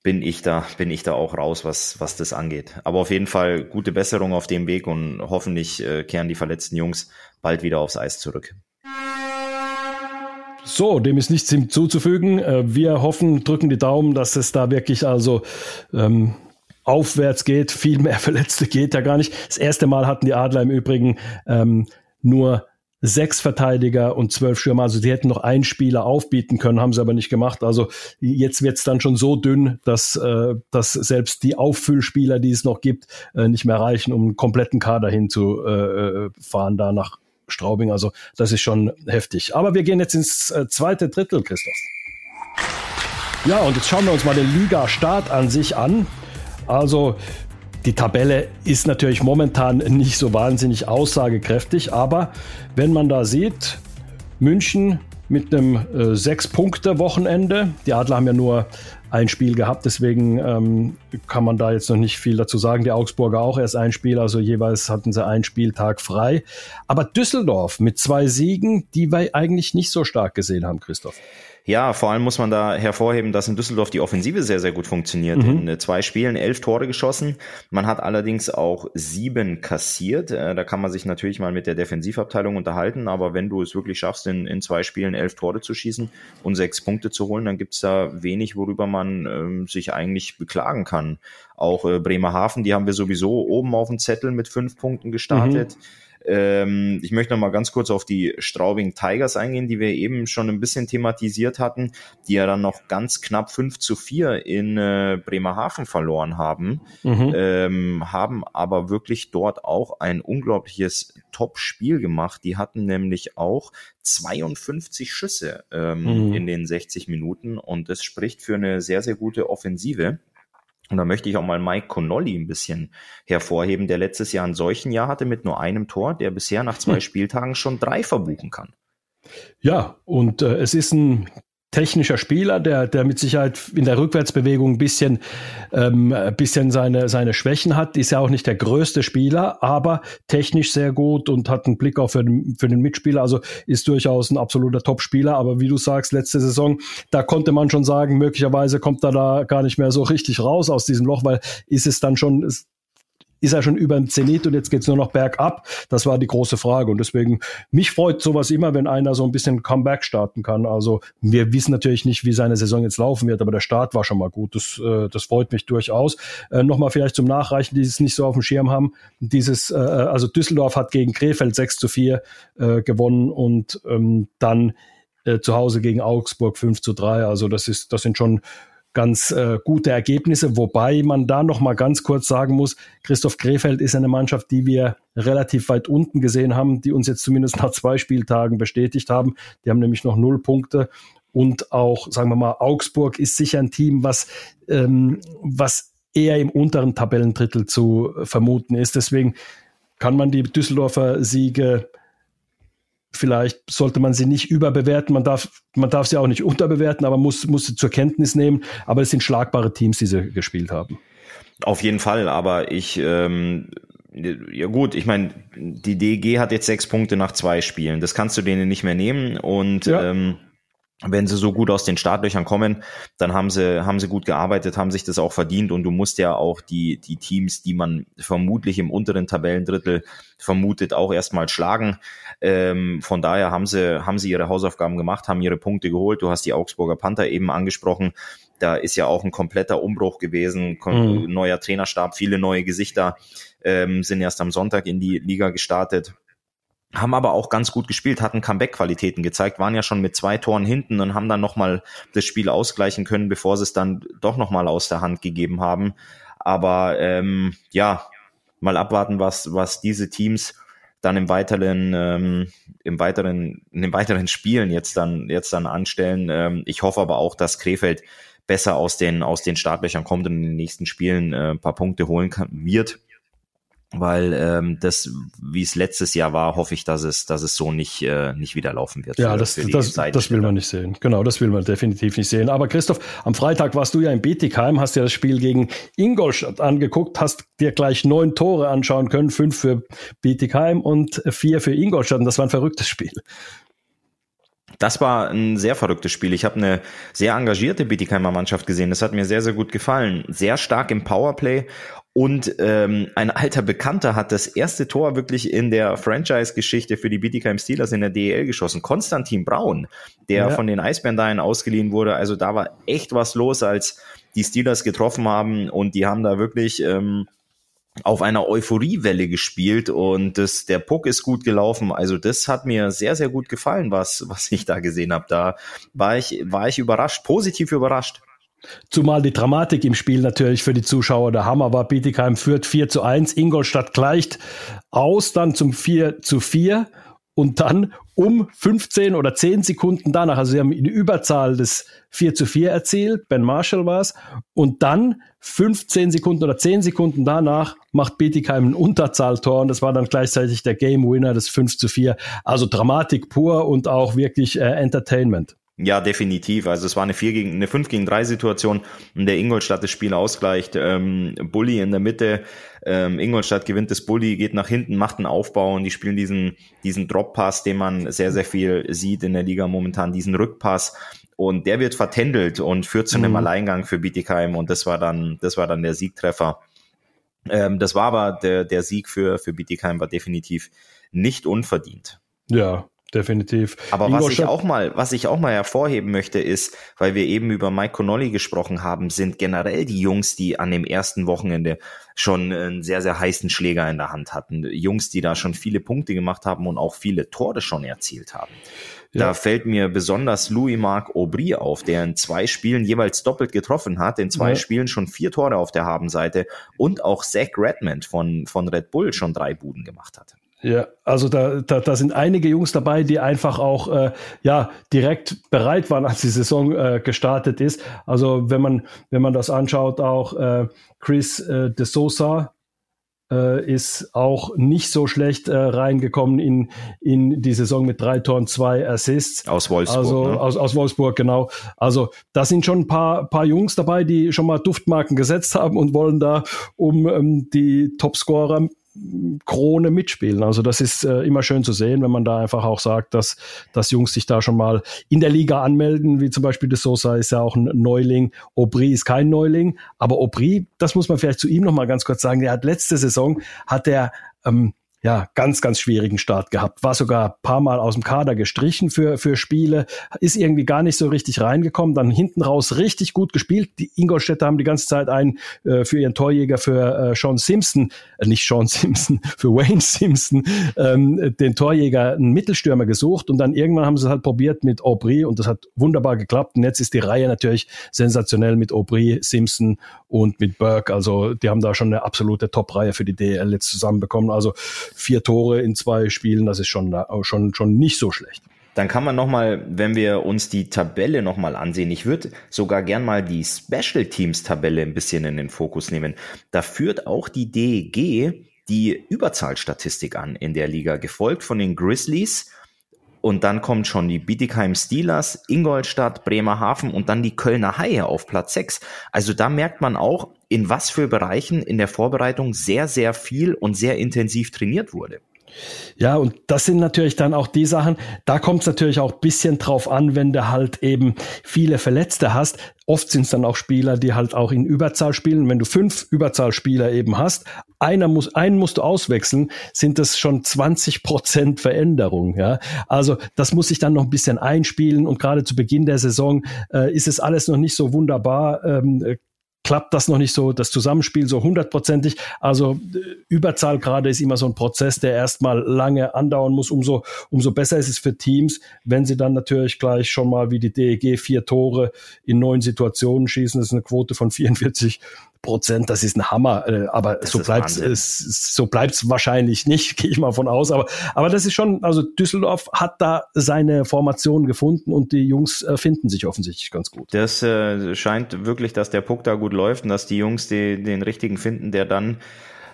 bin ich da, bin ich da auch raus, was, was das angeht. Aber auf jeden Fall gute Besserung auf dem Weg und hoffentlich äh, kehren die verletzten Jungs bald wieder aufs Eis zurück. So, dem ist nichts hinzuzufügen. Äh, wir hoffen, drücken die Daumen, dass es da wirklich also ähm, aufwärts geht. Viel mehr Verletzte geht ja gar nicht. Das erste Mal hatten die Adler im Übrigen ähm, nur sechs Verteidiger und zwölf Stürmer. Also sie hätten noch einen Spieler aufbieten können, haben sie aber nicht gemacht. Also jetzt wird es dann schon so dünn, dass, äh, dass selbst die Auffüllspieler, die es noch gibt, äh, nicht mehr reichen, um einen kompletten Kader hinzufahren äh, da nach Straubing. Also das ist schon heftig. Aber wir gehen jetzt ins äh, zweite Drittel, Christoph. Ja, und jetzt schauen wir uns mal den Liga-Start an sich an. Also die Tabelle ist natürlich momentan nicht so wahnsinnig aussagekräftig, aber wenn man da sieht, München mit einem äh, Sechs-Punkte-Wochenende, die Adler haben ja nur ein Spiel gehabt, deswegen ähm, kann man da jetzt noch nicht viel dazu sagen. Die Augsburger auch erst ein Spiel, also jeweils hatten sie einen Spieltag frei. Aber Düsseldorf mit zwei Siegen, die wir eigentlich nicht so stark gesehen haben, Christoph. Ja, vor allem muss man da hervorheben, dass in Düsseldorf die Offensive sehr, sehr gut funktioniert. Mhm. In äh, zwei Spielen elf Tore geschossen. Man hat allerdings auch sieben kassiert. Äh, da kann man sich natürlich mal mit der Defensivabteilung unterhalten, aber wenn du es wirklich schaffst, in, in zwei Spielen elf Tore zu schießen und sechs Punkte zu holen, dann gibt's da wenig, worüber man ähm, sich eigentlich beklagen kann. Auch äh, Bremerhaven, die haben wir sowieso oben auf dem Zettel mit fünf Punkten gestartet. Mhm. Ähm, ich möchte noch mal ganz kurz auf die Straubing Tigers eingehen, die wir eben schon ein bisschen thematisiert hatten, die ja dann noch ganz knapp 5 zu 4 in äh, Bremerhaven verloren haben, mhm. ähm, haben aber wirklich dort auch ein unglaubliches Top-Spiel gemacht. Die hatten nämlich auch 52 Schüsse ähm, mhm. in den 60 Minuten und das spricht für eine sehr, sehr gute Offensive. Und da möchte ich auch mal Mike Connolly ein bisschen hervorheben, der letztes Jahr ein solchen Jahr hatte mit nur einem Tor, der bisher nach zwei hm. Spieltagen schon drei verbuchen kann. Ja, und äh, es ist ein technischer Spieler, der, der mit Sicherheit in der Rückwärtsbewegung ein bisschen, ähm, bisschen seine, seine Schwächen hat. Ist ja auch nicht der größte Spieler, aber technisch sehr gut und hat einen Blick auch für den, für den Mitspieler. Also ist durchaus ein absoluter Top-Spieler. Aber wie du sagst, letzte Saison, da konnte man schon sagen, möglicherweise kommt er da gar nicht mehr so richtig raus aus diesem Loch, weil ist es dann schon, ist er schon über dem Zenit und jetzt geht's nur noch bergab? Das war die große Frage. Und deswegen, mich freut sowas immer, wenn einer so ein bisschen Comeback starten kann. Also wir wissen natürlich nicht, wie seine Saison jetzt laufen wird, aber der Start war schon mal gut. Das, äh, das freut mich durchaus. Äh, Nochmal vielleicht zum Nachreichen, die es nicht so auf dem Schirm haben. Dieses, äh, also Düsseldorf hat gegen Krefeld 6 zu 4 äh, gewonnen und ähm, dann äh, zu Hause gegen Augsburg 5 zu 3. Also das ist, das sind schon ganz äh, gute Ergebnisse, wobei man da noch mal ganz kurz sagen muss, Christoph Krefeld ist eine Mannschaft, die wir relativ weit unten gesehen haben, die uns jetzt zumindest nach zwei Spieltagen bestätigt haben. Die haben nämlich noch null Punkte und auch, sagen wir mal, Augsburg ist sicher ein Team, was, ähm, was eher im unteren Tabellendrittel zu vermuten ist. Deswegen kann man die Düsseldorfer Siege vielleicht sollte man sie nicht überbewerten. Man darf, man darf sie auch nicht unterbewerten, aber muss, muss sie zur Kenntnis nehmen. Aber es sind schlagbare Teams, die sie gespielt haben. Auf jeden Fall, aber ich, ähm, ja gut, ich meine, die DG hat jetzt sechs Punkte nach zwei Spielen. Das kannst du denen nicht mehr nehmen und ja. ähm, wenn sie so gut aus den Startlöchern kommen, dann haben sie, haben sie gut gearbeitet, haben sich das auch verdient und du musst ja auch die, die Teams, die man vermutlich im unteren Tabellendrittel vermutet, auch erstmal schlagen. Ähm, von daher haben sie, haben sie ihre Hausaufgaben gemacht, haben ihre Punkte geholt. Du hast die Augsburger Panther eben angesprochen. Da ist ja auch ein kompletter Umbruch gewesen, mhm. neuer Trainerstab, viele neue Gesichter ähm, sind erst am Sonntag in die Liga gestartet haben aber auch ganz gut gespielt, hatten Comeback-Qualitäten gezeigt, waren ja schon mit zwei Toren hinten und haben dann nochmal das Spiel ausgleichen können, bevor sie es dann doch nochmal aus der Hand gegeben haben. Aber ähm, ja, mal abwarten, was, was diese Teams dann im weiteren, ähm, im weiteren, in den weiteren Spielen jetzt dann, jetzt dann anstellen. Ähm, ich hoffe aber auch, dass Krefeld besser aus den, aus den Startlöchern kommt und in den nächsten Spielen äh, ein paar Punkte holen kann, wird weil ähm, das, wie es letztes Jahr war, hoffe ich, dass es, dass es so nicht, äh, nicht wieder laufen wird. Ja, für, das, für das, das will man nicht sehen. Genau, das will man definitiv nicht sehen. Aber Christoph, am Freitag warst du ja in Bietigheim, hast ja das Spiel gegen Ingolstadt angeguckt, hast dir gleich neun Tore anschauen können, fünf für Bietigheim und vier für Ingolstadt. Und das war ein verrücktes Spiel. Das war ein sehr verrücktes Spiel. Ich habe eine sehr engagierte Bietigheimer Mannschaft gesehen. Das hat mir sehr, sehr gut gefallen. Sehr stark im Powerplay und ähm, ein alter Bekannter hat das erste Tor wirklich in der Franchise-Geschichte für die Bietigheim Steelers in der DEL geschossen. Konstantin Braun, der ja. von den Eisbären dahin ausgeliehen wurde. Also da war echt was los, als die Steelers getroffen haben und die haben da wirklich ähm, auf einer Euphoriewelle gespielt und das, der Puck ist gut gelaufen. Also das hat mir sehr, sehr gut gefallen, was, was ich da gesehen habe. Da war ich, war ich überrascht, positiv überrascht. Zumal die Dramatik im Spiel natürlich für die Zuschauer der Hammer war. Bietigheim führt 4 zu 1, Ingolstadt gleicht aus, dann zum 4 zu 4 und dann um 15 oder 10 Sekunden danach, also sie haben die Überzahl des 4 zu 4 erzielt, Ben Marshall war es, und dann 15 Sekunden oder 10 Sekunden danach macht Bietigheim ein Unterzahltor und das war dann gleichzeitig der Game Winner des 5 zu 4. Also Dramatik pur und auch wirklich äh, Entertainment. Ja, definitiv. Also es war eine 4 gegen eine 5 gegen 3 Situation, in der Ingolstadt das Spiel ausgleicht. Ähm, Bully in der Mitte, ähm, Ingolstadt gewinnt das Bully, geht nach hinten, macht einen Aufbau und die spielen diesen, diesen Drop-Pass, den man sehr, sehr viel sieht in der Liga momentan, diesen Rückpass. Und der wird vertändelt und führt zu einem mhm. Alleingang für Bietigheim und das war dann, das war dann der Siegtreffer. Ähm, das war aber der, der Sieg für, für Bietigheim war definitiv nicht unverdient. Ja, definitiv. Aber was ich auch mal, was ich auch mal hervorheben möchte, ist, weil wir eben über Mike Connolly gesprochen haben, sind generell die Jungs, die an dem ersten Wochenende schon einen sehr, sehr heißen Schläger in der Hand hatten. Jungs, die da schon viele Punkte gemacht haben und auch viele Tore schon erzielt haben. Ja. Da fällt mir besonders Louis-Marc Aubry auf, der in zwei Spielen jeweils doppelt getroffen hat, in zwei ja. Spielen schon vier Tore auf der Habenseite und auch Zach Redmond von, von Red Bull schon drei Buden gemacht hat. Ja, also da, da, da sind einige Jungs dabei, die einfach auch äh, ja direkt bereit waren, als die Saison äh, gestartet ist. Also wenn man wenn man das anschaut, auch äh, Chris äh, de Sosa, äh, ist auch nicht so schlecht äh, reingekommen in, in die Saison mit drei Toren, zwei Assists. Aus Wolfsburg. Also ne? aus, aus Wolfsburg, genau. Also da sind schon ein paar, paar Jungs dabei, die schon mal Duftmarken gesetzt haben und wollen da um ähm, die Topscorer Krone mitspielen. Also das ist äh, immer schön zu sehen, wenn man da einfach auch sagt, dass, dass Jungs sich da schon mal in der Liga anmelden, wie zum Beispiel de Sosa ist ja auch ein Neuling, Aubry ist kein Neuling, aber Aubry, das muss man vielleicht zu ihm noch mal ganz kurz sagen, der hat letzte Saison, hat er ähm, ja, ganz, ganz schwierigen Start gehabt. War sogar paar Mal aus dem Kader gestrichen für, für Spiele, ist irgendwie gar nicht so richtig reingekommen, dann hinten raus richtig gut gespielt. Die Ingolstädter haben die ganze Zeit einen äh, für ihren Torjäger, für äh, Sean Simpson, äh, nicht Sean Simpson, für Wayne Simpson, ähm, den Torjäger, einen Mittelstürmer gesucht und dann irgendwann haben sie es halt probiert mit Aubry und das hat wunderbar geklappt. Und jetzt ist die Reihe natürlich sensationell mit Aubry, Simpson und mit Burke. Also die haben da schon eine absolute Top-Reihe für die DL jetzt zusammenbekommen. Also vier Tore in zwei Spielen, das ist schon, schon, schon nicht so schlecht. Dann kann man nochmal, wenn wir uns die Tabelle nochmal ansehen, ich würde sogar gern mal die Special Teams Tabelle ein bisschen in den Fokus nehmen. Da führt auch die DEG die Überzahlstatistik an in der Liga, gefolgt von den Grizzlies. Und dann kommt schon die Bietigheim Steelers, Ingolstadt, Bremerhaven und dann die Kölner Haie auf Platz 6. Also da merkt man auch, in was für Bereichen in der Vorbereitung sehr, sehr viel und sehr intensiv trainiert wurde. Ja, und das sind natürlich dann auch die Sachen, da kommt es natürlich auch bisschen drauf an, wenn du halt eben viele Verletzte hast. Oft sind es dann auch Spieler, die halt auch in Überzahl spielen. Wenn du fünf Überzahlspieler eben hast, einer muss, einen musst du auswechseln, sind das schon 20 Prozent Veränderung. Ja, also das muss sich dann noch ein bisschen einspielen und gerade zu Beginn der Saison äh, ist es alles noch nicht so wunderbar. Ähm, klappt das noch nicht so, das Zusammenspiel so hundertprozentig. Also äh, Überzahl gerade ist immer so ein Prozess, der erstmal lange andauern muss. Umso, umso besser ist es für Teams, wenn sie dann natürlich gleich schon mal wie die DEG vier Tore in neun Situationen schießen. Das ist eine Quote von 44 Prozent, das ist ein Hammer, äh, aber das so bleibt es, so bleibt's wahrscheinlich nicht, gehe ich mal von aus. Aber, aber das ist schon, also Düsseldorf hat da seine Formation gefunden und die Jungs äh, finden sich offensichtlich ganz gut. Das äh, scheint wirklich, dass der Puck da gut läuft und dass die Jungs die, den richtigen finden, der dann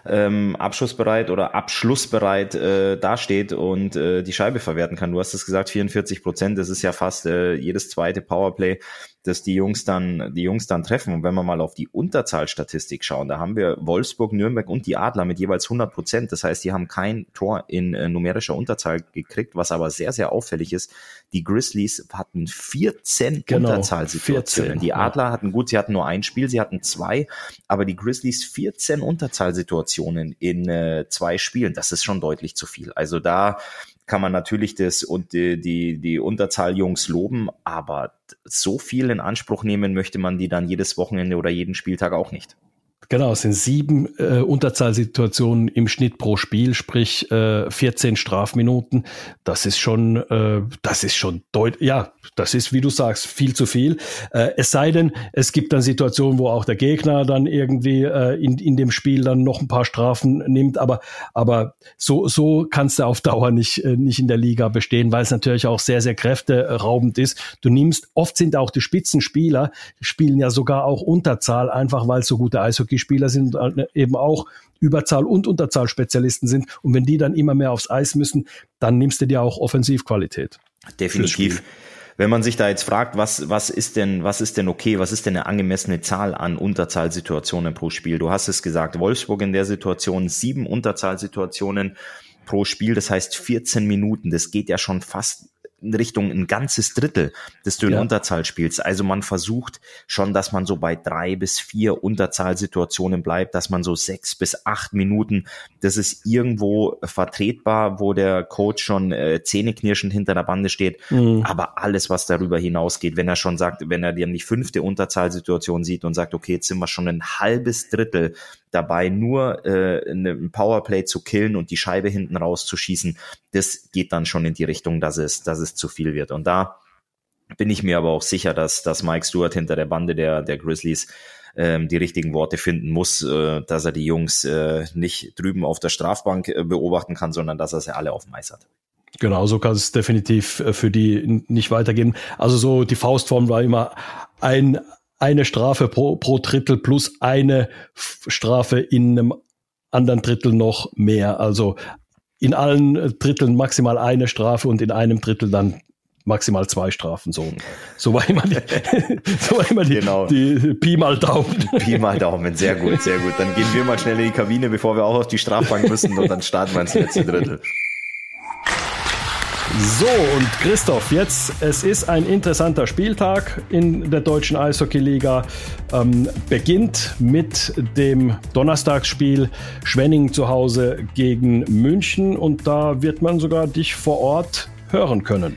ähm, abschussbereit oder abschlussbereit äh, dasteht und äh, die Scheibe verwerten kann. Du hast es gesagt, 44 Prozent, das ist ja fast äh, jedes zweite Powerplay dass die Jungs dann, die Jungs dann treffen. Und wenn wir mal auf die Unterzahlstatistik schauen, da haben wir Wolfsburg, Nürnberg und die Adler mit jeweils 100 Prozent. Das heißt, die haben kein Tor in äh, numerischer Unterzahl gekriegt, was aber sehr, sehr auffällig ist. Die Grizzlies hatten 14 genau, Unterzahlsituationen. 14, die Adler ja. hatten gut, sie hatten nur ein Spiel, sie hatten zwei, aber die Grizzlies 14 Unterzahlsituationen in äh, zwei Spielen. Das ist schon deutlich zu viel. Also da kann man natürlich das und die, die, die Unterzahl-Jungs loben, aber so viel in Anspruch nehmen möchte man die dann jedes Wochenende oder jeden Spieltag auch nicht. Genau, es sind sieben äh, Unterzahlsituationen im Schnitt pro Spiel, sprich äh, 14 Strafminuten. Das ist schon, äh, das ist schon deutlich, ja, das ist, wie du sagst, viel zu viel. Äh, es sei denn, es gibt dann Situationen, wo auch der Gegner dann irgendwie äh, in, in dem Spiel dann noch ein paar Strafen nimmt, aber, aber so, so kannst du auf Dauer nicht, äh, nicht in der Liga bestehen, weil es natürlich auch sehr, sehr kräfteraubend ist. Du nimmst, oft sind auch die Spitzenspieler, spielen ja sogar auch Unterzahl, einfach weil es so gute Eishockey Eishockeyspieler sind und halt eben auch Überzahl- und Unterzahlspezialisten sind. Und wenn die dann immer mehr aufs Eis müssen, dann nimmst du dir auch Offensivqualität. Definitiv. Wenn man sich da jetzt fragt, was, was ist denn, was ist denn okay, was ist denn eine angemessene Zahl an Unterzahlsituationen pro Spiel? Du hast es gesagt, Wolfsburg in der Situation sieben Unterzahlsituationen pro Spiel, das heißt 14 Minuten. Das geht ja schon fast in Richtung ein ganzes Drittel. Unterzahl spielst. Also man versucht schon, dass man so bei drei bis vier Unterzahlsituationen bleibt, dass man so sechs bis acht Minuten, das ist irgendwo vertretbar, wo der Coach schon äh, zähneknirschend hinter der Bande steht. Mhm. Aber alles, was darüber hinausgeht, wenn er schon sagt, wenn er dir die fünfte Unterzahlsituation sieht und sagt, okay, jetzt sind wir schon ein halbes Drittel dabei, nur äh, ein Powerplay zu killen und die Scheibe hinten rauszuschießen, das geht dann schon in die Richtung, dass es, dass es zu viel wird. Und da bin ich mir aber auch sicher, dass, dass Mike Stewart hinter der Bande der, der Grizzlies ähm, die richtigen Worte finden muss, äh, dass er die Jungs äh, nicht drüben auf der Strafbank äh, beobachten kann, sondern dass er sie alle auf dem Eis hat. Genau, so kann es definitiv für die nicht weitergehen. Also so die Faustform war immer ein eine Strafe pro, pro Drittel plus eine Strafe in einem anderen Drittel noch mehr. Also in allen Dritteln maximal eine Strafe und in einem Drittel dann maximal zwei Strafen. So, so war immer die, so war immer die, genau. die Pi mal Daumen. Pi mal Daumen, sehr gut, sehr gut. Dann gehen wir mal schnell in die Kabine, bevor wir auch auf die Strafbank müssen und dann starten wir ins letzte Drittel. So, und Christoph, jetzt, es ist ein interessanter Spieltag in der deutschen Eishockeyliga. Ähm, beginnt mit dem Donnerstagsspiel Schwenning zu Hause gegen München und da wird man sogar dich vor Ort hören können.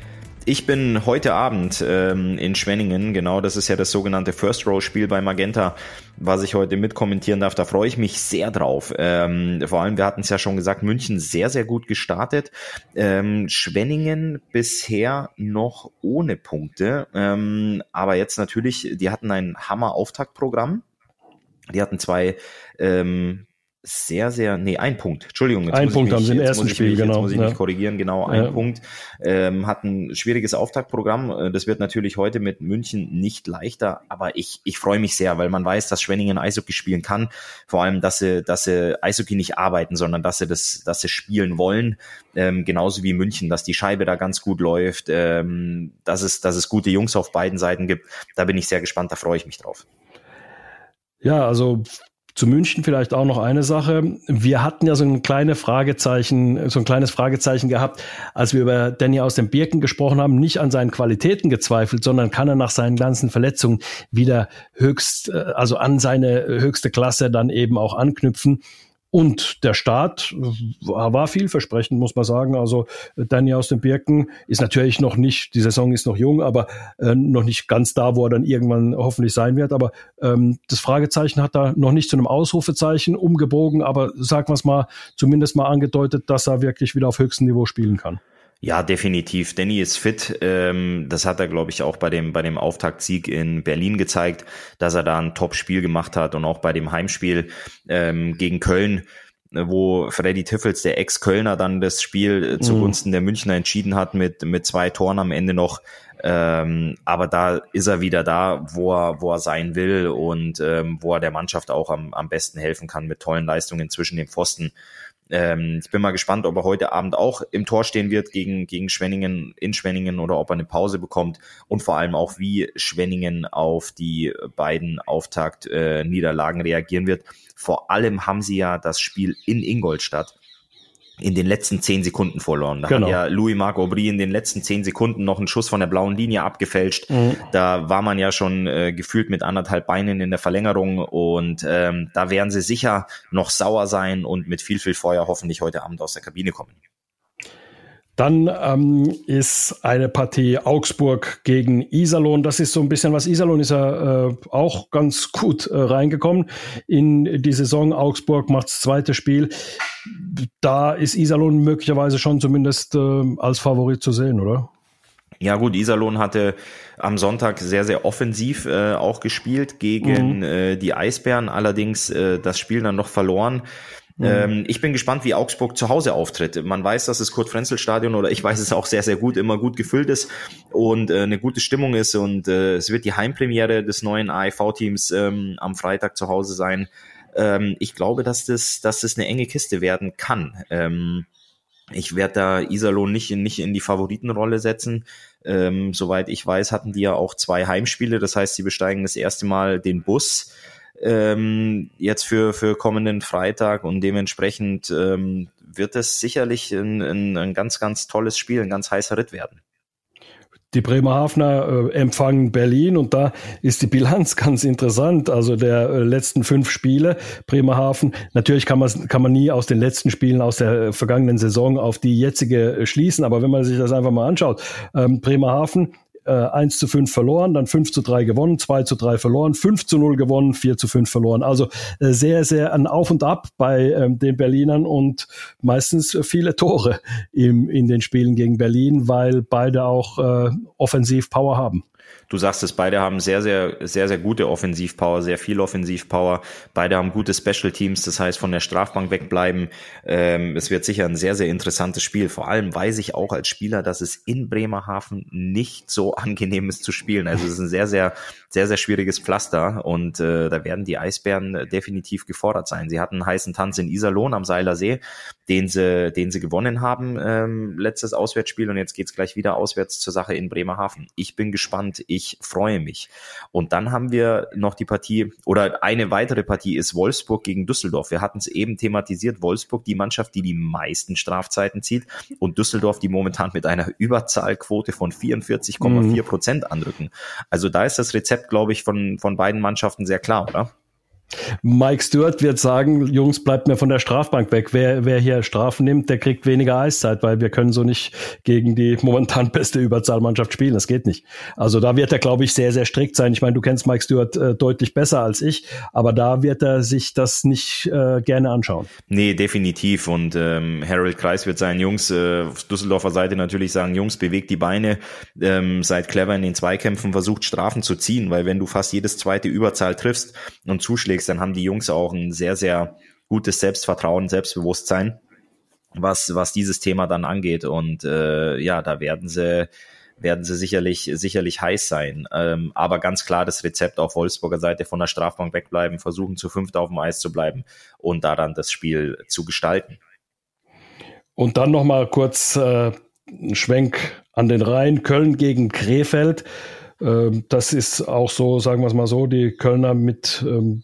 Ich bin heute Abend ähm, in Schwenningen, genau, das ist ja das sogenannte First Row Spiel bei Magenta, was ich heute mitkommentieren darf. Da freue ich mich sehr drauf. Ähm, vor allem, wir hatten es ja schon gesagt, München sehr, sehr gut gestartet. Ähm, Schwenningen bisher noch ohne Punkte, ähm, aber jetzt natürlich, die hatten ein Hammer-Auftaktprogramm. Die hatten zwei ähm, sehr, sehr, nee, ein Punkt. Entschuldigung. ein Punkt mich, haben sie im ersten Spiel, mich, genau. Jetzt muss ich ja. mich korrigieren, genau, ein ja. Punkt. Ähm, hat ein schwieriges Auftaktprogramm. Äh, das wird natürlich heute mit München nicht leichter, aber ich, ich freue mich sehr, weil man weiß, dass Schwenningen Eishockey spielen kann. Vor allem, dass sie, dass sie Eishockey nicht arbeiten, sondern dass sie das, dass sie spielen wollen. Ähm, genauso wie München, dass die Scheibe da ganz gut läuft, ähm, dass es, dass es gute Jungs auf beiden Seiten gibt. Da bin ich sehr gespannt, da freue ich mich drauf. Ja, also zu München vielleicht auch noch eine Sache. Wir hatten ja so ein kleines Fragezeichen, so ein kleines Fragezeichen gehabt, als wir über Danny aus dem Birken gesprochen haben, nicht an seinen Qualitäten gezweifelt, sondern kann er nach seinen ganzen Verletzungen wieder höchst, äh, also an seine höchste Klasse dann eben auch anknüpfen. Und der Start war vielversprechend, muss man sagen. Also Danny aus den Birken ist natürlich noch nicht, die Saison ist noch jung, aber äh, noch nicht ganz da, wo er dann irgendwann hoffentlich sein wird. Aber ähm, das Fragezeichen hat da noch nicht zu einem Ausrufezeichen umgebogen, aber sagen wir es mal, zumindest mal angedeutet, dass er wirklich wieder auf höchstem Niveau spielen kann. Ja, definitiv. Danny ist fit. Ähm, das hat er, glaube ich, auch bei dem, bei dem Auftaktsieg in Berlin gezeigt, dass er da ein Top-Spiel gemacht hat und auch bei dem Heimspiel ähm, gegen Köln, wo Freddy Tiffels, der Ex-Kölner, dann das Spiel äh, zugunsten mhm. der Münchner entschieden hat mit, mit zwei Toren am Ende noch. Ähm, aber da ist er wieder da, wo er, wo er sein will und ähm, wo er der Mannschaft auch am, am besten helfen kann mit tollen Leistungen zwischen den Pfosten. Ähm, ich bin mal gespannt, ob er heute Abend auch im Tor stehen wird gegen, gegen Schwenningen, in Schwenningen oder ob er eine Pause bekommt und vor allem auch, wie Schwenningen auf die beiden Auftakt-Niederlagen äh, reagieren wird. Vor allem haben sie ja das Spiel in Ingolstadt in den letzten zehn Sekunden verloren. Da genau. hat ja Louis Marc Aubry in den letzten zehn Sekunden noch einen Schuss von der blauen Linie abgefälscht. Mhm. Da war man ja schon äh, gefühlt mit anderthalb Beinen in der Verlängerung und ähm, da werden sie sicher noch sauer sein und mit viel, viel Feuer hoffentlich heute Abend aus der Kabine kommen. Dann ähm, ist eine Partie Augsburg gegen Iserlohn. Das ist so ein bisschen was. Iserlohn ist ja äh, auch ganz gut äh, reingekommen in die Saison. Augsburg macht das zweite Spiel. Da ist Iserlohn möglicherweise schon zumindest äh, als Favorit zu sehen, oder? Ja gut, Iserlohn hatte am Sonntag sehr, sehr offensiv äh, auch gespielt gegen mhm. äh, die Eisbären, allerdings äh, das Spiel dann noch verloren. Mhm. Ähm, ich bin gespannt, wie Augsburg zu Hause auftritt. Man weiß, dass das Kurt-Frenzel-Stadion oder ich weiß es auch sehr, sehr gut, immer gut gefüllt ist und äh, eine gute Stimmung ist und äh, es wird die Heimpremiere des neuen AIV-Teams ähm, am Freitag zu Hause sein. Ähm, ich glaube, dass das, dass das eine enge Kiste werden kann. Ähm, ich werde da Iserlohn nicht in, nicht in die Favoritenrolle setzen. Ähm, soweit ich weiß, hatten die ja auch zwei Heimspiele. Das heißt, sie besteigen das erste Mal den Bus ähm, jetzt für, für kommenden Freitag und dementsprechend ähm, wird es sicherlich ein, ein, ein ganz, ganz tolles Spiel, ein ganz heißer Ritt werden. Die Bremerhavener äh, empfangen Berlin und da ist die Bilanz ganz interessant. Also der äh, letzten fünf Spiele Bremerhaven. Natürlich kann man kann man nie aus den letzten Spielen aus der äh, vergangenen Saison auf die jetzige äh, schließen. Aber wenn man sich das einfach mal anschaut, ähm, Bremerhaven äh, 1 zu 5 verloren, dann 5 zu 3 gewonnen, 2 zu 3 verloren, 5 zu 0 gewonnen, 4 zu 5 verloren. Also äh, sehr, sehr ein Auf und Ab bei ähm, den Berlinern und meistens viele Tore im, in den Spielen gegen Berlin, weil beide auch äh, offensiv Power haben. Du sagst es, beide haben sehr, sehr, sehr, sehr gute Offensivpower, sehr viel Offensivpower. Beide haben gute Special Teams, das heißt von der Strafbank wegbleiben. Ähm, es wird sicher ein sehr, sehr interessantes Spiel. Vor allem weiß ich auch als Spieler, dass es in Bremerhaven nicht so angenehm ist zu spielen. Also es ist ein sehr, sehr, sehr, sehr schwieriges Pflaster und äh, da werden die Eisbären definitiv gefordert sein. Sie hatten einen heißen Tanz in Iserlohn am Seiler See, den sie, den sie gewonnen haben, ähm, letztes Auswärtsspiel und jetzt geht's gleich wieder auswärts zur Sache in Bremerhaven. Ich bin gespannt. Ich ich freue mich. Und dann haben wir noch die Partie oder eine weitere Partie ist Wolfsburg gegen Düsseldorf. Wir hatten es eben thematisiert. Wolfsburg, die Mannschaft, die die meisten Strafzeiten zieht und Düsseldorf, die momentan mit einer Überzahlquote von 44,4 Prozent mhm. anrücken. Also da ist das Rezept, glaube ich, von, von beiden Mannschaften sehr klar, oder? Mike Stewart wird sagen, Jungs, bleibt mir von der Strafbank weg. Wer, wer hier Strafen nimmt, der kriegt weniger Eiszeit, weil wir können so nicht gegen die momentan beste Überzahlmannschaft spielen. Das geht nicht. Also da wird er, glaube ich, sehr, sehr strikt sein. Ich meine, du kennst Mike Stewart äh, deutlich besser als ich, aber da wird er sich das nicht äh, gerne anschauen. Nee, definitiv. Und ähm, Harold Kreis wird seinen Jungs äh, auf Düsseldorfer Seite natürlich sagen, Jungs, bewegt die Beine, ähm, seid clever in den Zweikämpfen, versucht Strafen zu ziehen, weil wenn du fast jedes zweite Überzahl triffst und zuschlägst, auflegst, dann haben die Jungs auch ein sehr, sehr gutes Selbstvertrauen, Selbstbewusstsein, was, was dieses Thema dann angeht. Und äh, ja, da werden sie werden sie sicherlich, sicherlich heiß sein. Ähm, aber ganz klar das Rezept auf Wolfsburger Seite von der Strafbank wegbleiben, versuchen zu fünft auf dem Eis zu bleiben und daran das Spiel zu gestalten. Und dann nochmal kurz äh, ein Schwenk an den Rhein. Köln gegen Krefeld. Ähm, das ist auch so, sagen wir es mal so, die Kölner mit ähm,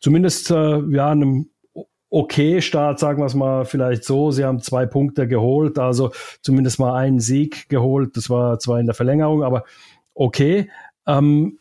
zumindest äh, ja einem okay Start, sagen wir es mal vielleicht so. Sie haben zwei Punkte geholt, also zumindest mal einen Sieg geholt. Das war zwar in der Verlängerung, aber okay. Ähm,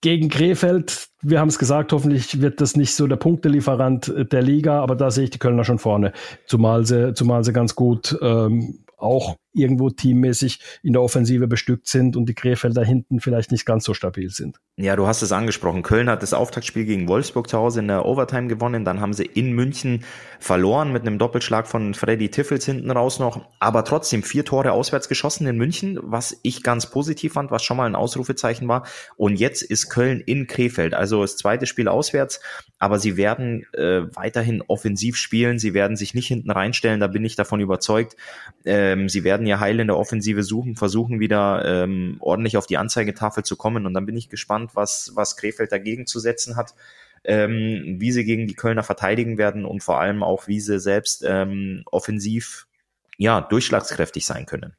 gegen Krefeld, wir haben es gesagt, hoffentlich wird das nicht so der Punktelieferant der Liga, aber da sehe ich die Kölner schon vorne, zumal sie, zumal sie ganz gut ähm, auch irgendwo teammäßig in der Offensive bestückt sind und die Krefelder hinten vielleicht nicht ganz so stabil sind. Ja, du hast es angesprochen. Köln hat das Auftaktspiel gegen Wolfsburg zu Hause in der Overtime gewonnen. Dann haben sie in München verloren mit einem Doppelschlag von Freddy Tiffels hinten raus noch. Aber trotzdem vier Tore auswärts geschossen in München, was ich ganz positiv fand, was schon mal ein Ausrufezeichen war. Und jetzt ist Köln in Krefeld. Also das zweite Spiel auswärts. Aber sie werden äh, weiterhin offensiv spielen. Sie werden sich nicht hinten reinstellen. Da bin ich davon überzeugt. Ähm, sie werden ja heil in der Offensive suchen, versuchen wieder ähm, ordentlich auf die Anzeigetafel zu kommen. Und dann bin ich gespannt, was, was Krefeld dagegen zu setzen hat. Ähm, wie sie gegen die Kölner verteidigen werden und vor allem auch, wie sie selbst ähm, offensiv ja, durchschlagskräftig sein können.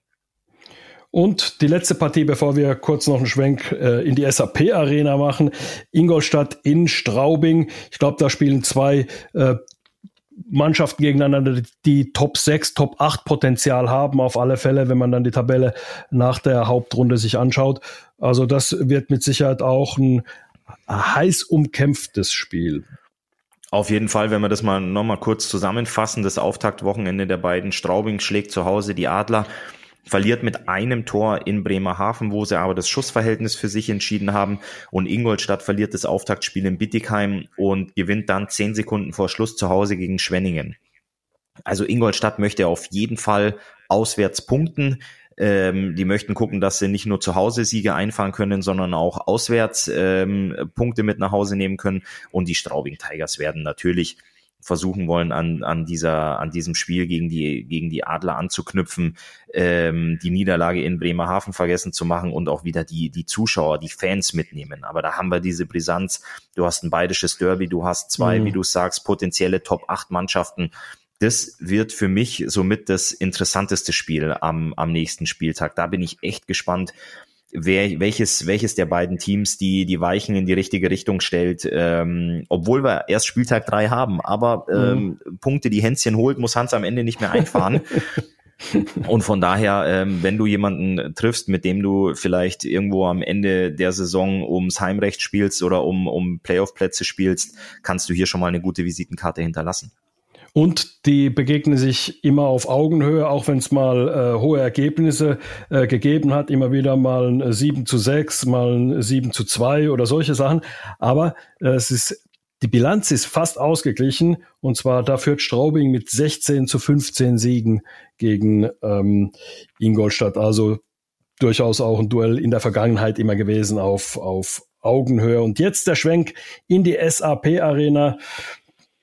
Und die letzte Partie, bevor wir kurz noch einen Schwenk äh, in die SAP-Arena machen. Ingolstadt in Straubing. Ich glaube, da spielen zwei äh, Mannschaften gegeneinander, die Top 6, Top 8 Potenzial haben, auf alle Fälle, wenn man dann die Tabelle nach der Hauptrunde sich anschaut. Also das wird mit Sicherheit auch ein heiß umkämpftes Spiel. Auf jeden Fall, wenn wir das mal nochmal kurz zusammenfassen, das Auftaktwochenende der beiden Straubing schlägt zu Hause die Adler verliert mit einem Tor in Bremerhaven, wo sie aber das Schussverhältnis für sich entschieden haben. Und Ingolstadt verliert das Auftaktspiel in Bittigheim und gewinnt dann zehn Sekunden vor Schluss zu Hause gegen Schwenningen. Also Ingolstadt möchte auf jeden Fall auswärts punkten. Ähm, die möchten gucken, dass sie nicht nur zu Hause Siege einfahren können, sondern auch auswärts ähm, Punkte mit nach Hause nehmen können. Und die Straubing Tigers werden natürlich versuchen wollen, an, an dieser, an diesem Spiel gegen die, gegen die Adler anzuknüpfen, ähm, die Niederlage in Bremerhaven vergessen zu machen und auch wieder die, die Zuschauer, die Fans mitnehmen. Aber da haben wir diese Brisanz. Du hast ein bayerisches Derby, du hast zwei, mhm. wie du sagst, potenzielle Top 8 Mannschaften. Das wird für mich somit das interessanteste Spiel am, am nächsten Spieltag. Da bin ich echt gespannt, wer, welches, welches der beiden Teams die, die Weichen in die richtige Richtung stellt, ähm, obwohl wir erst Spieltag drei haben. Aber ähm, mhm. Punkte, die Hänschen holt, muss Hans am Ende nicht mehr einfahren. Und von daher, ähm, wenn du jemanden triffst, mit dem du vielleicht irgendwo am Ende der Saison ums Heimrecht spielst oder um, um Playoff-Plätze spielst, kannst du hier schon mal eine gute Visitenkarte hinterlassen. Und die begegnen sich immer auf Augenhöhe, auch wenn es mal äh, hohe Ergebnisse äh, gegeben hat, immer wieder mal ein 7 zu 6, mal ein 7 zu 2 oder solche Sachen. Aber äh, es ist die Bilanz ist fast ausgeglichen und zwar da führt Straubing mit 16 zu 15 Siegen gegen ähm, Ingolstadt. Also durchaus auch ein Duell in der Vergangenheit immer gewesen auf, auf Augenhöhe. Und jetzt der Schwenk in die SAP Arena.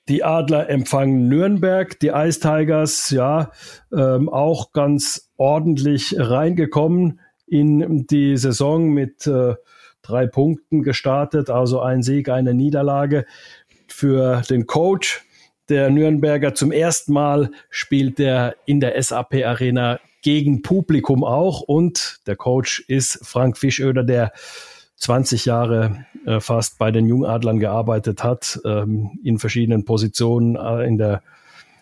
Die Adler empfangen Nürnberg, die Ice Tigers, ja, ähm, auch ganz ordentlich reingekommen in die Saison mit äh, drei Punkten gestartet, also ein Sieg, eine Niederlage für den Coach der Nürnberger. Zum ersten Mal spielt er in der SAP Arena gegen Publikum auch und der Coach ist Frank Fischöder, der 20 Jahre äh, fast bei den Jungadlern gearbeitet hat, ähm, in verschiedenen Positionen äh, in der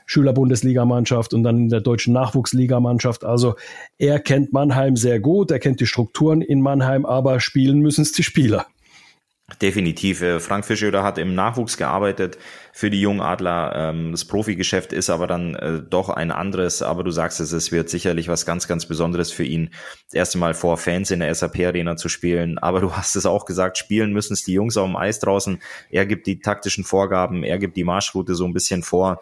Schülerbundesligamannschaft und dann in der deutschen Nachwuchsligamannschaft. Also er kennt Mannheim sehr gut, er kennt die Strukturen in Mannheim, aber spielen müssen es die Spieler. Definitiv. Äh, Frank Fischöder hat im Nachwuchs gearbeitet für die Jungadler. Ähm, das Profigeschäft ist aber dann äh, doch ein anderes. Aber du sagst es, es wird sicherlich was ganz, ganz Besonderes für ihn, das erste Mal vor Fans in der SAP-Arena zu spielen. Aber du hast es auch gesagt, spielen müssen es die Jungs auf dem Eis draußen. Er gibt die taktischen Vorgaben, er gibt die Marschroute so ein bisschen vor.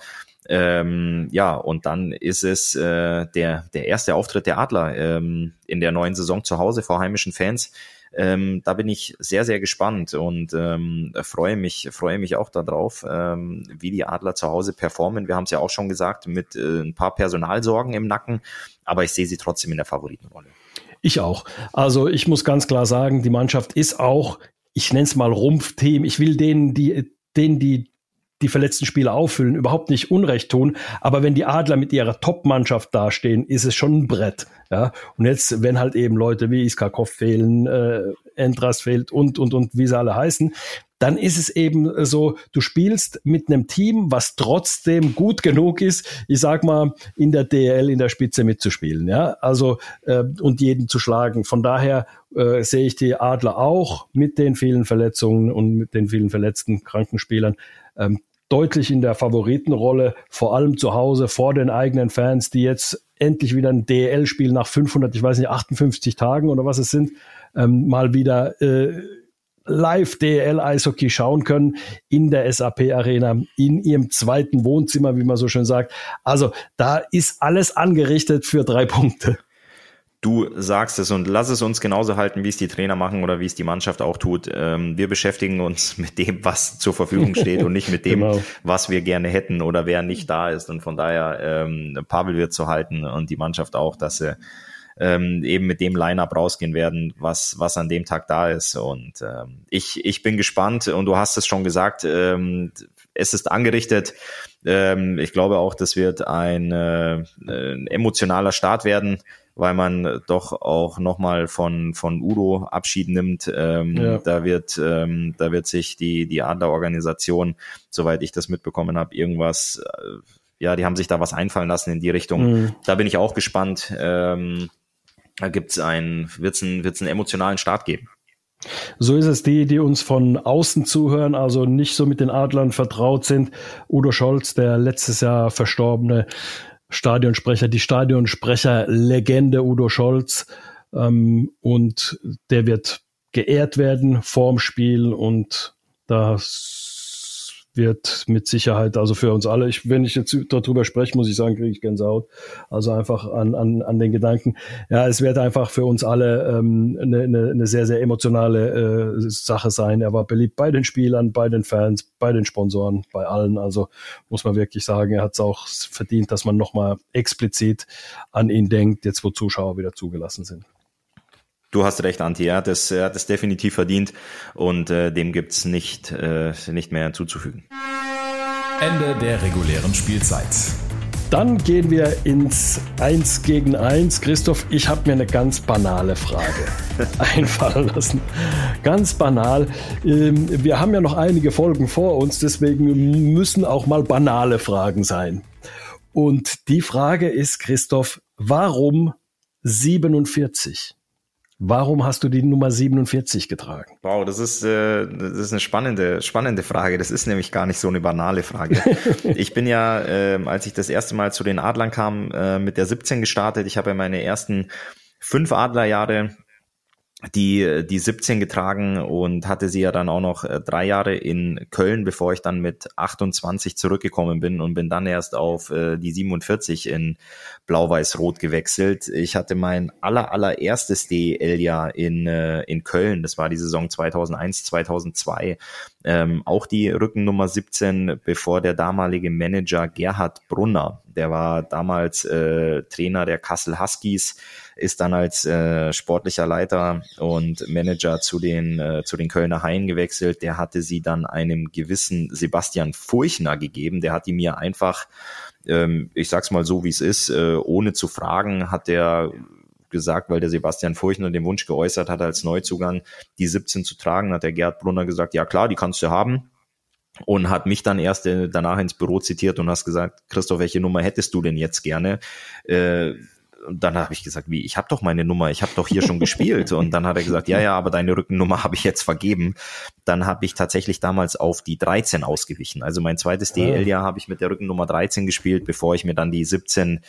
Ähm, ja, und dann ist es äh, der, der erste Auftritt der Adler ähm, in der neuen Saison zu Hause vor heimischen Fans. Ähm, da bin ich sehr, sehr gespannt und ähm, freue mich, freue mich auch darauf, ähm, wie die Adler zu Hause performen. Wir haben es ja auch schon gesagt, mit äh, ein paar Personalsorgen im Nacken, aber ich sehe sie trotzdem in der Favoritenrolle. Ich auch. Also ich muss ganz klar sagen, die Mannschaft ist auch, ich nenne es mal Rumpfteam. Ich will denen, die, denen, die die verletzten Spieler auffüllen, überhaupt nicht Unrecht tun. Aber wenn die Adler mit ihrer Top-Mannschaft dastehen, ist es schon ein Brett. Ja, und jetzt, wenn halt eben Leute wie Iskakov fehlen, äh, Entras fehlt und, und, und, wie sie alle heißen, dann ist es eben so, du spielst mit einem Team, was trotzdem gut genug ist, ich sag mal, in der DL in der Spitze mitzuspielen, ja, also, äh, und jeden zu schlagen. Von daher äh, sehe ich die Adler auch mit den vielen Verletzungen und mit den vielen verletzten Krankenspielern ähm, deutlich in der Favoritenrolle, vor allem zu Hause vor den eigenen Fans, die jetzt endlich wieder ein DL-Spiel nach 500, ich weiß nicht, 58 Tagen oder was es sind, ähm, mal wieder äh, live DL Eishockey schauen können in der SAP Arena, in ihrem zweiten Wohnzimmer, wie man so schön sagt. Also da ist alles angerichtet für drei Punkte du sagst es und lass es uns genauso halten, wie es die Trainer machen oder wie es die Mannschaft auch tut. Ähm, wir beschäftigen uns mit dem, was zur Verfügung steht und nicht mit dem, genau. was wir gerne hätten oder wer nicht da ist. Und von daher, ähm, Pavel wird zu halten und die Mannschaft auch, dass sie ähm, eben mit dem Line-Up rausgehen werden, was, was an dem Tag da ist. Und ähm, ich, ich bin gespannt und du hast es schon gesagt, ähm, es ist angerichtet. Ähm, ich glaube auch, das wird ein, äh, ein emotionaler Start werden weil man doch auch nochmal von, von Udo Abschied nimmt. Ähm, ja. Da wird, ähm, da wird sich die, die Adler-Organisation, soweit ich das mitbekommen habe, irgendwas, äh, ja, die haben sich da was einfallen lassen in die Richtung. Mhm. Da bin ich auch gespannt. Ähm, da gibt's ein, wird's einen, wird's einen emotionalen Start geben. So ist es die, die uns von außen zuhören, also nicht so mit den Adlern vertraut sind. Udo Scholz, der letztes Jahr verstorbene Stadionsprecher, die Stadionsprecher-Legende Udo Scholz. Ähm, und der wird geehrt werden vorm Spiel und das wird mit Sicherheit, also für uns alle, ich, wenn ich jetzt darüber spreche, muss ich sagen, kriege ich Gänsehaut. Also einfach an, an, an den Gedanken. Ja, es wird einfach für uns alle ähm, eine, eine, eine sehr, sehr emotionale äh, Sache sein. Er war beliebt bei den Spielern, bei den Fans, bei den Sponsoren, bei allen. Also muss man wirklich sagen, er hat es auch verdient, dass man nochmal explizit an ihn denkt, jetzt wo Zuschauer wieder zugelassen sind. Du hast recht, Anti. Er hat es, er hat es definitiv verdient und äh, dem gibt's nicht, äh, nicht mehr hinzuzufügen. Ende der regulären Spielzeit. Dann gehen wir ins Eins gegen Eins. Christoph, ich habe mir eine ganz banale Frage einfallen lassen. Ganz banal. Ähm, wir haben ja noch einige Folgen vor uns, deswegen müssen auch mal banale Fragen sein. Und die Frage ist, Christoph, warum 47? Warum hast du die Nummer 47 getragen? Wow, das ist, äh, das ist eine spannende, spannende Frage. Das ist nämlich gar nicht so eine banale Frage. ich bin ja, äh, als ich das erste Mal zu den Adlern kam, äh, mit der 17 gestartet. Ich habe ja meine ersten fünf Adlerjahre die, die 17 getragen und hatte sie ja dann auch noch äh, drei Jahre in Köln, bevor ich dann mit 28 zurückgekommen bin und bin dann erst auf äh, die 47 in Blau-Weiß-Rot gewechselt. Ich hatte mein aller, allererstes DEL-Jahr in, äh, in Köln. Das war die Saison 2001, 2002. Ähm, auch die Rückennummer 17, bevor der damalige Manager Gerhard Brunner, der war damals äh, Trainer der Kassel Huskies, ist dann als äh, sportlicher Leiter und Manager zu den, äh, zu den Kölner Haien gewechselt. Der hatte sie dann einem gewissen Sebastian Furchner gegeben. Der hat die mir einfach, ähm, ich sag's mal so, wie es ist, äh, ohne zu fragen, hat der gesagt, weil der Sebastian Furchner den Wunsch geäußert hat, als Neuzugang die 17 zu tragen, hat der Gerd Brunner gesagt, ja klar, die kannst du haben und hat mich dann erst äh, danach ins Büro zitiert und hast gesagt, Christoph, welche Nummer hättest du denn jetzt gerne? Äh, und dann habe ich gesagt, wie, ich habe doch meine Nummer, ich habe doch hier schon gespielt. Und dann hat er gesagt, ja, ja, aber deine Rückennummer habe ich jetzt vergeben. Dann habe ich tatsächlich damals auf die 13 ausgewichen. Also mein zweites ah. DL-Jahr habe ich mit der Rückennummer 13 gespielt, bevor ich mir dann die 17,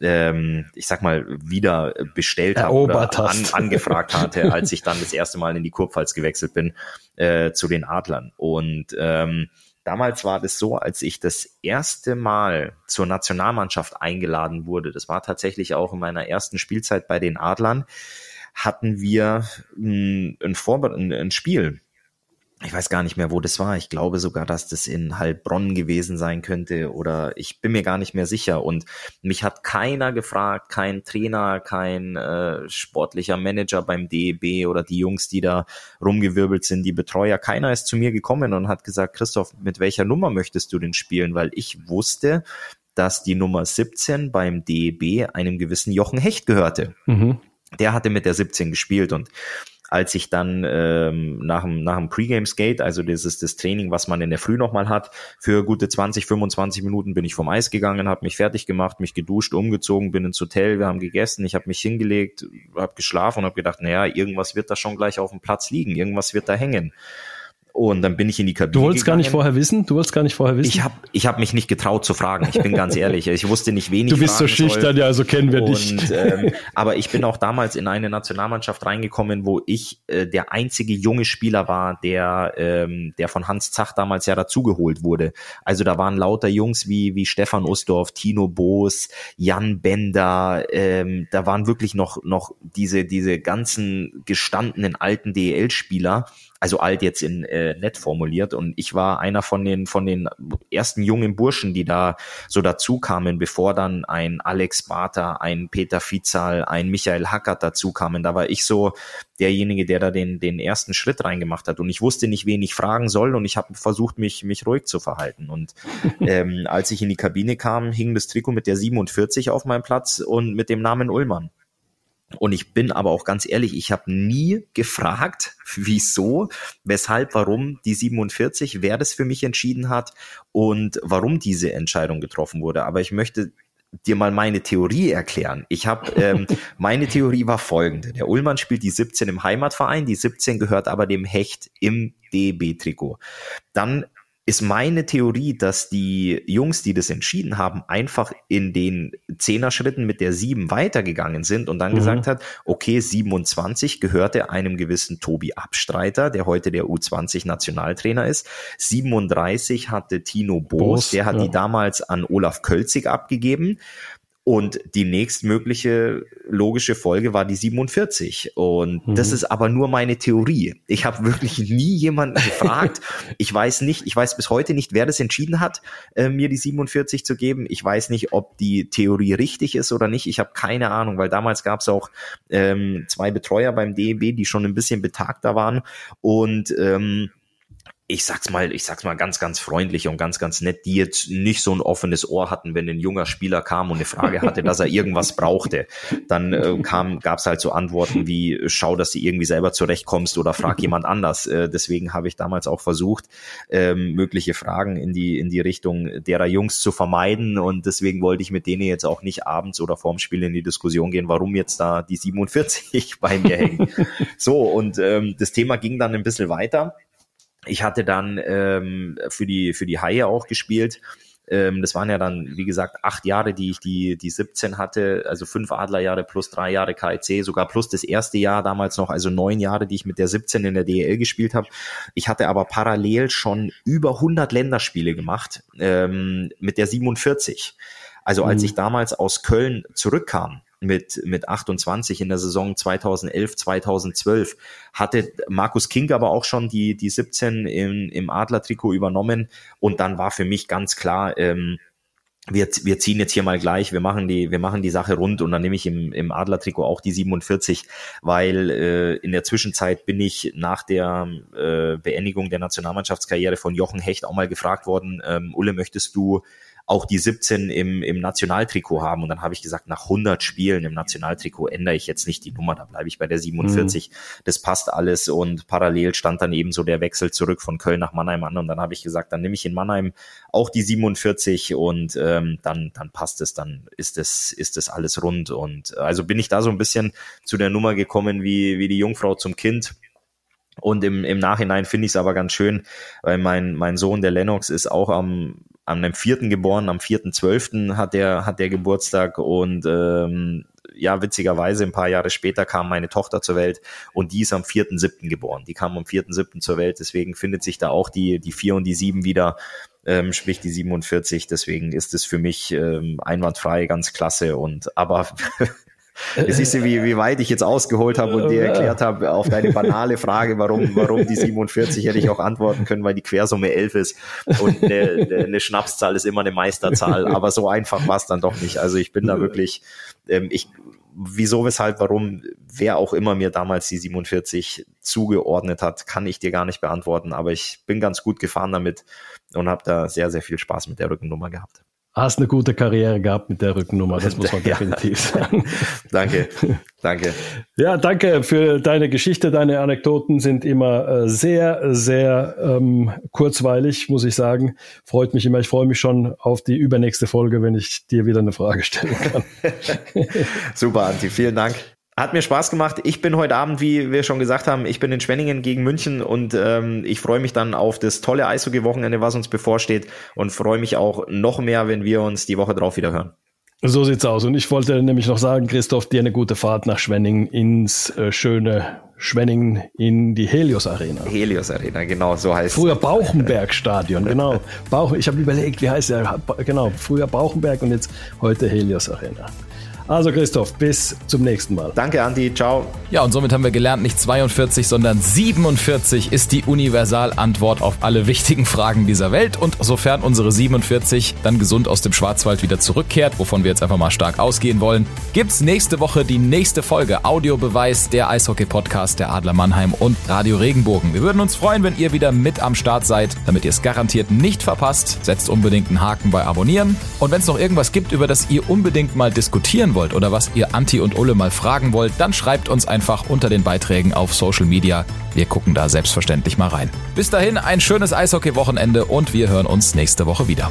ähm, ich sag mal, wieder bestellt habe oder an, angefragt hatte, als ich dann das erste Mal in die Kurpfalz gewechselt bin äh, zu den Adlern. Und ähm, Damals war das so, als ich das erste Mal zur Nationalmannschaft eingeladen wurde, das war tatsächlich auch in meiner ersten Spielzeit bei den Adlern, hatten wir ein, ein, ein Spiel ich weiß gar nicht mehr, wo das war. Ich glaube sogar, dass das in Heilbronn gewesen sein könnte oder ich bin mir gar nicht mehr sicher. Und mich hat keiner gefragt, kein Trainer, kein äh, sportlicher Manager beim DEB oder die Jungs, die da rumgewirbelt sind, die Betreuer. Keiner ist zu mir gekommen und hat gesagt, Christoph, mit welcher Nummer möchtest du denn spielen? Weil ich wusste, dass die Nummer 17 beim DEB einem gewissen Jochen Hecht gehörte. Mhm. Der hatte mit der 17 gespielt und als ich dann ähm, nach dem, nach dem Pre-Game-Skate, also das ist das Training, was man in der Früh nochmal hat, für gute 20, 25 Minuten bin ich vom Eis gegangen, habe mich fertig gemacht, mich geduscht, umgezogen, bin ins Hotel, wir haben gegessen, ich habe mich hingelegt, habe geschlafen und habe gedacht, naja, irgendwas wird da schon gleich auf dem Platz liegen, irgendwas wird da hängen. Und dann bin ich in die Kabine. Du wolltest gegangen. gar nicht vorher wissen? Du wolltest gar nicht vorher wissen? Ich habe ich hab mich nicht getraut zu fragen. Ich bin ganz ehrlich. Ich wusste nicht wenig. Du bist so schüchtern, ja, so kennen wir dich. Ähm, aber ich bin auch damals in eine Nationalmannschaft reingekommen, wo ich äh, der einzige junge Spieler war, der, ähm, der von Hans Zach damals ja dazugeholt wurde. Also da waren lauter Jungs wie, wie Stefan Ustorf, Tino Boos, Jan Bender. Ähm, da waren wirklich noch, noch diese, diese ganzen gestandenen alten DEL-Spieler also alt jetzt in äh, nett formuliert und ich war einer von den von den ersten jungen Burschen, die da so dazu kamen, bevor dann ein Alex Barter, ein Peter Fizal, ein Michael Hackert dazu kamen. Da war ich so derjenige, der da den den ersten Schritt reingemacht hat und ich wusste nicht, wen ich fragen soll und ich habe versucht mich mich ruhig zu verhalten und ähm, als ich in die Kabine kam, hing das Trikot mit der 47 auf meinem Platz und mit dem Namen Ullmann. Und ich bin aber auch ganz ehrlich, ich habe nie gefragt, wieso, weshalb, warum die 47, wer das für mich entschieden hat und warum diese Entscheidung getroffen wurde. Aber ich möchte dir mal meine Theorie erklären. Ich habe ähm, meine Theorie war folgende: Der Ullmann spielt die 17 im Heimatverein, die 17 gehört aber dem Hecht im DB-Trikot. Dann ist meine Theorie, dass die Jungs, die das entschieden haben, einfach in den Zehner-Schritten mit der 7 weitergegangen sind und dann mhm. gesagt hat, okay, 27 gehörte einem gewissen Tobi Abstreiter, der heute der U20-Nationaltrainer ist. 37 hatte Tino Boos, Boos der hat ja. die damals an Olaf Kölzig abgegeben. Und die nächstmögliche logische Folge war die 47. Und mhm. das ist aber nur meine Theorie. Ich habe wirklich nie jemanden gefragt. ich weiß nicht, ich weiß bis heute nicht, wer das entschieden hat, äh, mir die 47 zu geben. Ich weiß nicht, ob die Theorie richtig ist oder nicht. Ich habe keine Ahnung, weil damals gab es auch ähm, zwei Betreuer beim DEB, die schon ein bisschen betagter waren. Und ähm, ich sag's mal, ich sag's mal ganz, ganz freundlich und ganz, ganz nett, die jetzt nicht so ein offenes Ohr hatten, wenn ein junger Spieler kam und eine Frage hatte, dass er irgendwas brauchte. Dann äh, kam, gab's halt so Antworten wie, schau, dass du irgendwie selber zurechtkommst oder frag jemand anders. Äh, deswegen habe ich damals auch versucht, ähm, mögliche Fragen in die, in die Richtung derer Jungs zu vermeiden. Und deswegen wollte ich mit denen jetzt auch nicht abends oder vorm Spiel in die Diskussion gehen, warum jetzt da die 47 bei mir hängen. So, und ähm, das Thema ging dann ein bisschen weiter ich hatte dann ähm, für die für die Haie auch gespielt Ähm, das waren ja dann, wie gesagt, acht Jahre, die ich die, die 17 hatte, also fünf Adlerjahre plus drei Jahre KIC, sogar plus das erste Jahr damals noch, also neun Jahre, die ich mit der 17 in der DEL gespielt habe. Ich hatte aber parallel schon über 100 Länderspiele gemacht ähm, mit der 47. Also als mhm. ich damals aus Köln zurückkam, mit, mit 28 in der Saison 2011, 2012 hatte Markus King aber auch schon die, die 17 im, im Adler-Trikot übernommen. Und dann war für mich ganz klar, ähm, wir, wir ziehen jetzt hier mal gleich, wir machen die, wir machen die Sache rund und dann nehme ich im, im Adler-Trikot auch die 47, weil äh, in der Zwischenzeit bin ich nach der äh, Beendigung der Nationalmannschaftskarriere von Jochen Hecht auch mal gefragt worden, ähm, Ulle, möchtest du auch die 17 im, im Nationaltrikot haben. Und dann habe ich gesagt, nach 100 Spielen im Nationaltrikot ändere ich jetzt nicht die Nummer, da bleibe ich bei der 47. Mhm. Das passt alles und parallel stand dann eben so der Wechsel zurück von Köln nach Mannheim an. Und dann habe ich gesagt, dann nehme ich in Mannheim auch die 47 und ähm, dann, dann passt es, dann ist es, ist es alles rund. Und also bin ich da so ein bisschen zu der Nummer gekommen wie, wie die Jungfrau zum Kind. Und im, im Nachhinein finde ich es aber ganz schön, weil mein, mein Sohn, der Lennox, ist auch am, an einem vierten geboren, am vierten zwölften hat der, hat der Geburtstag und ähm, ja, witzigerweise ein paar Jahre später kam meine Tochter zur Welt und die ist am vierten siebten geboren. Die kam am vierten siebten zur Welt, deswegen findet sich da auch die, die vier und die sieben wieder, ähm, sprich die 47. Deswegen ist es für mich ähm, einwandfrei, ganz klasse und aber Es ist wie, wie weit ich jetzt ausgeholt habe und dir erklärt habe auf deine banale Frage, warum, warum die 47 hätte ich auch antworten können, weil die Quersumme 11 ist. Und eine, eine Schnapszahl ist immer eine Meisterzahl, aber so einfach war es dann doch nicht. Also ich bin da wirklich, ähm, ich, wieso, weshalb, warum, wer auch immer mir damals die 47 zugeordnet hat, kann ich dir gar nicht beantworten, aber ich bin ganz gut gefahren damit und habe da sehr, sehr viel Spaß mit der Rückennummer gehabt hast eine gute Karriere gehabt mit der Rückennummer, das muss man ja. definitiv sagen. danke, danke. Ja, danke für deine Geschichte. Deine Anekdoten sind immer äh, sehr, sehr ähm, kurzweilig, muss ich sagen. Freut mich immer. Ich freue mich schon auf die übernächste Folge, wenn ich dir wieder eine Frage stellen kann. Super, Anti. Vielen Dank. Hat mir Spaß gemacht. Ich bin heute Abend, wie wir schon gesagt haben, ich bin in Schwenningen gegen München und ähm, ich freue mich dann auf das tolle Eishockey-Wochenende, was uns bevorsteht und freue mich auch noch mehr, wenn wir uns die Woche drauf wieder hören. So sieht's aus. Und ich wollte nämlich noch sagen, Christoph, dir eine gute Fahrt nach Schwenningen ins äh, schöne Schwenningen in die Helios Arena. Helios Arena, genau, so heißt Früher Bauchenberg Stadion, genau. Bauch, ich habe überlegt, wie heißt der? Genau, früher Bauchenberg und jetzt heute Helios Arena. Also Christoph, bis zum nächsten Mal. Danke, Andi. Ciao. Ja, und somit haben wir gelernt, nicht 42, sondern 47 ist die Universalantwort auf alle wichtigen Fragen dieser Welt. Und sofern unsere 47 dann gesund aus dem Schwarzwald wieder zurückkehrt, wovon wir jetzt einfach mal stark ausgehen wollen, gibt's nächste Woche die nächste Folge Audiobeweis der Eishockey-Podcast der Adler Mannheim und Radio Regenbogen. Wir würden uns freuen, wenn ihr wieder mit am Start seid, damit ihr es garantiert nicht verpasst. Setzt unbedingt einen Haken bei Abonnieren. Und wenn es noch irgendwas gibt, über das ihr unbedingt mal diskutieren wollt oder was ihr Anti und Ulle mal fragen wollt, dann schreibt uns einfach unter den Beiträgen auf Social Media. Wir gucken da selbstverständlich mal rein. Bis dahin ein schönes Eishockey-Wochenende und wir hören uns nächste Woche wieder.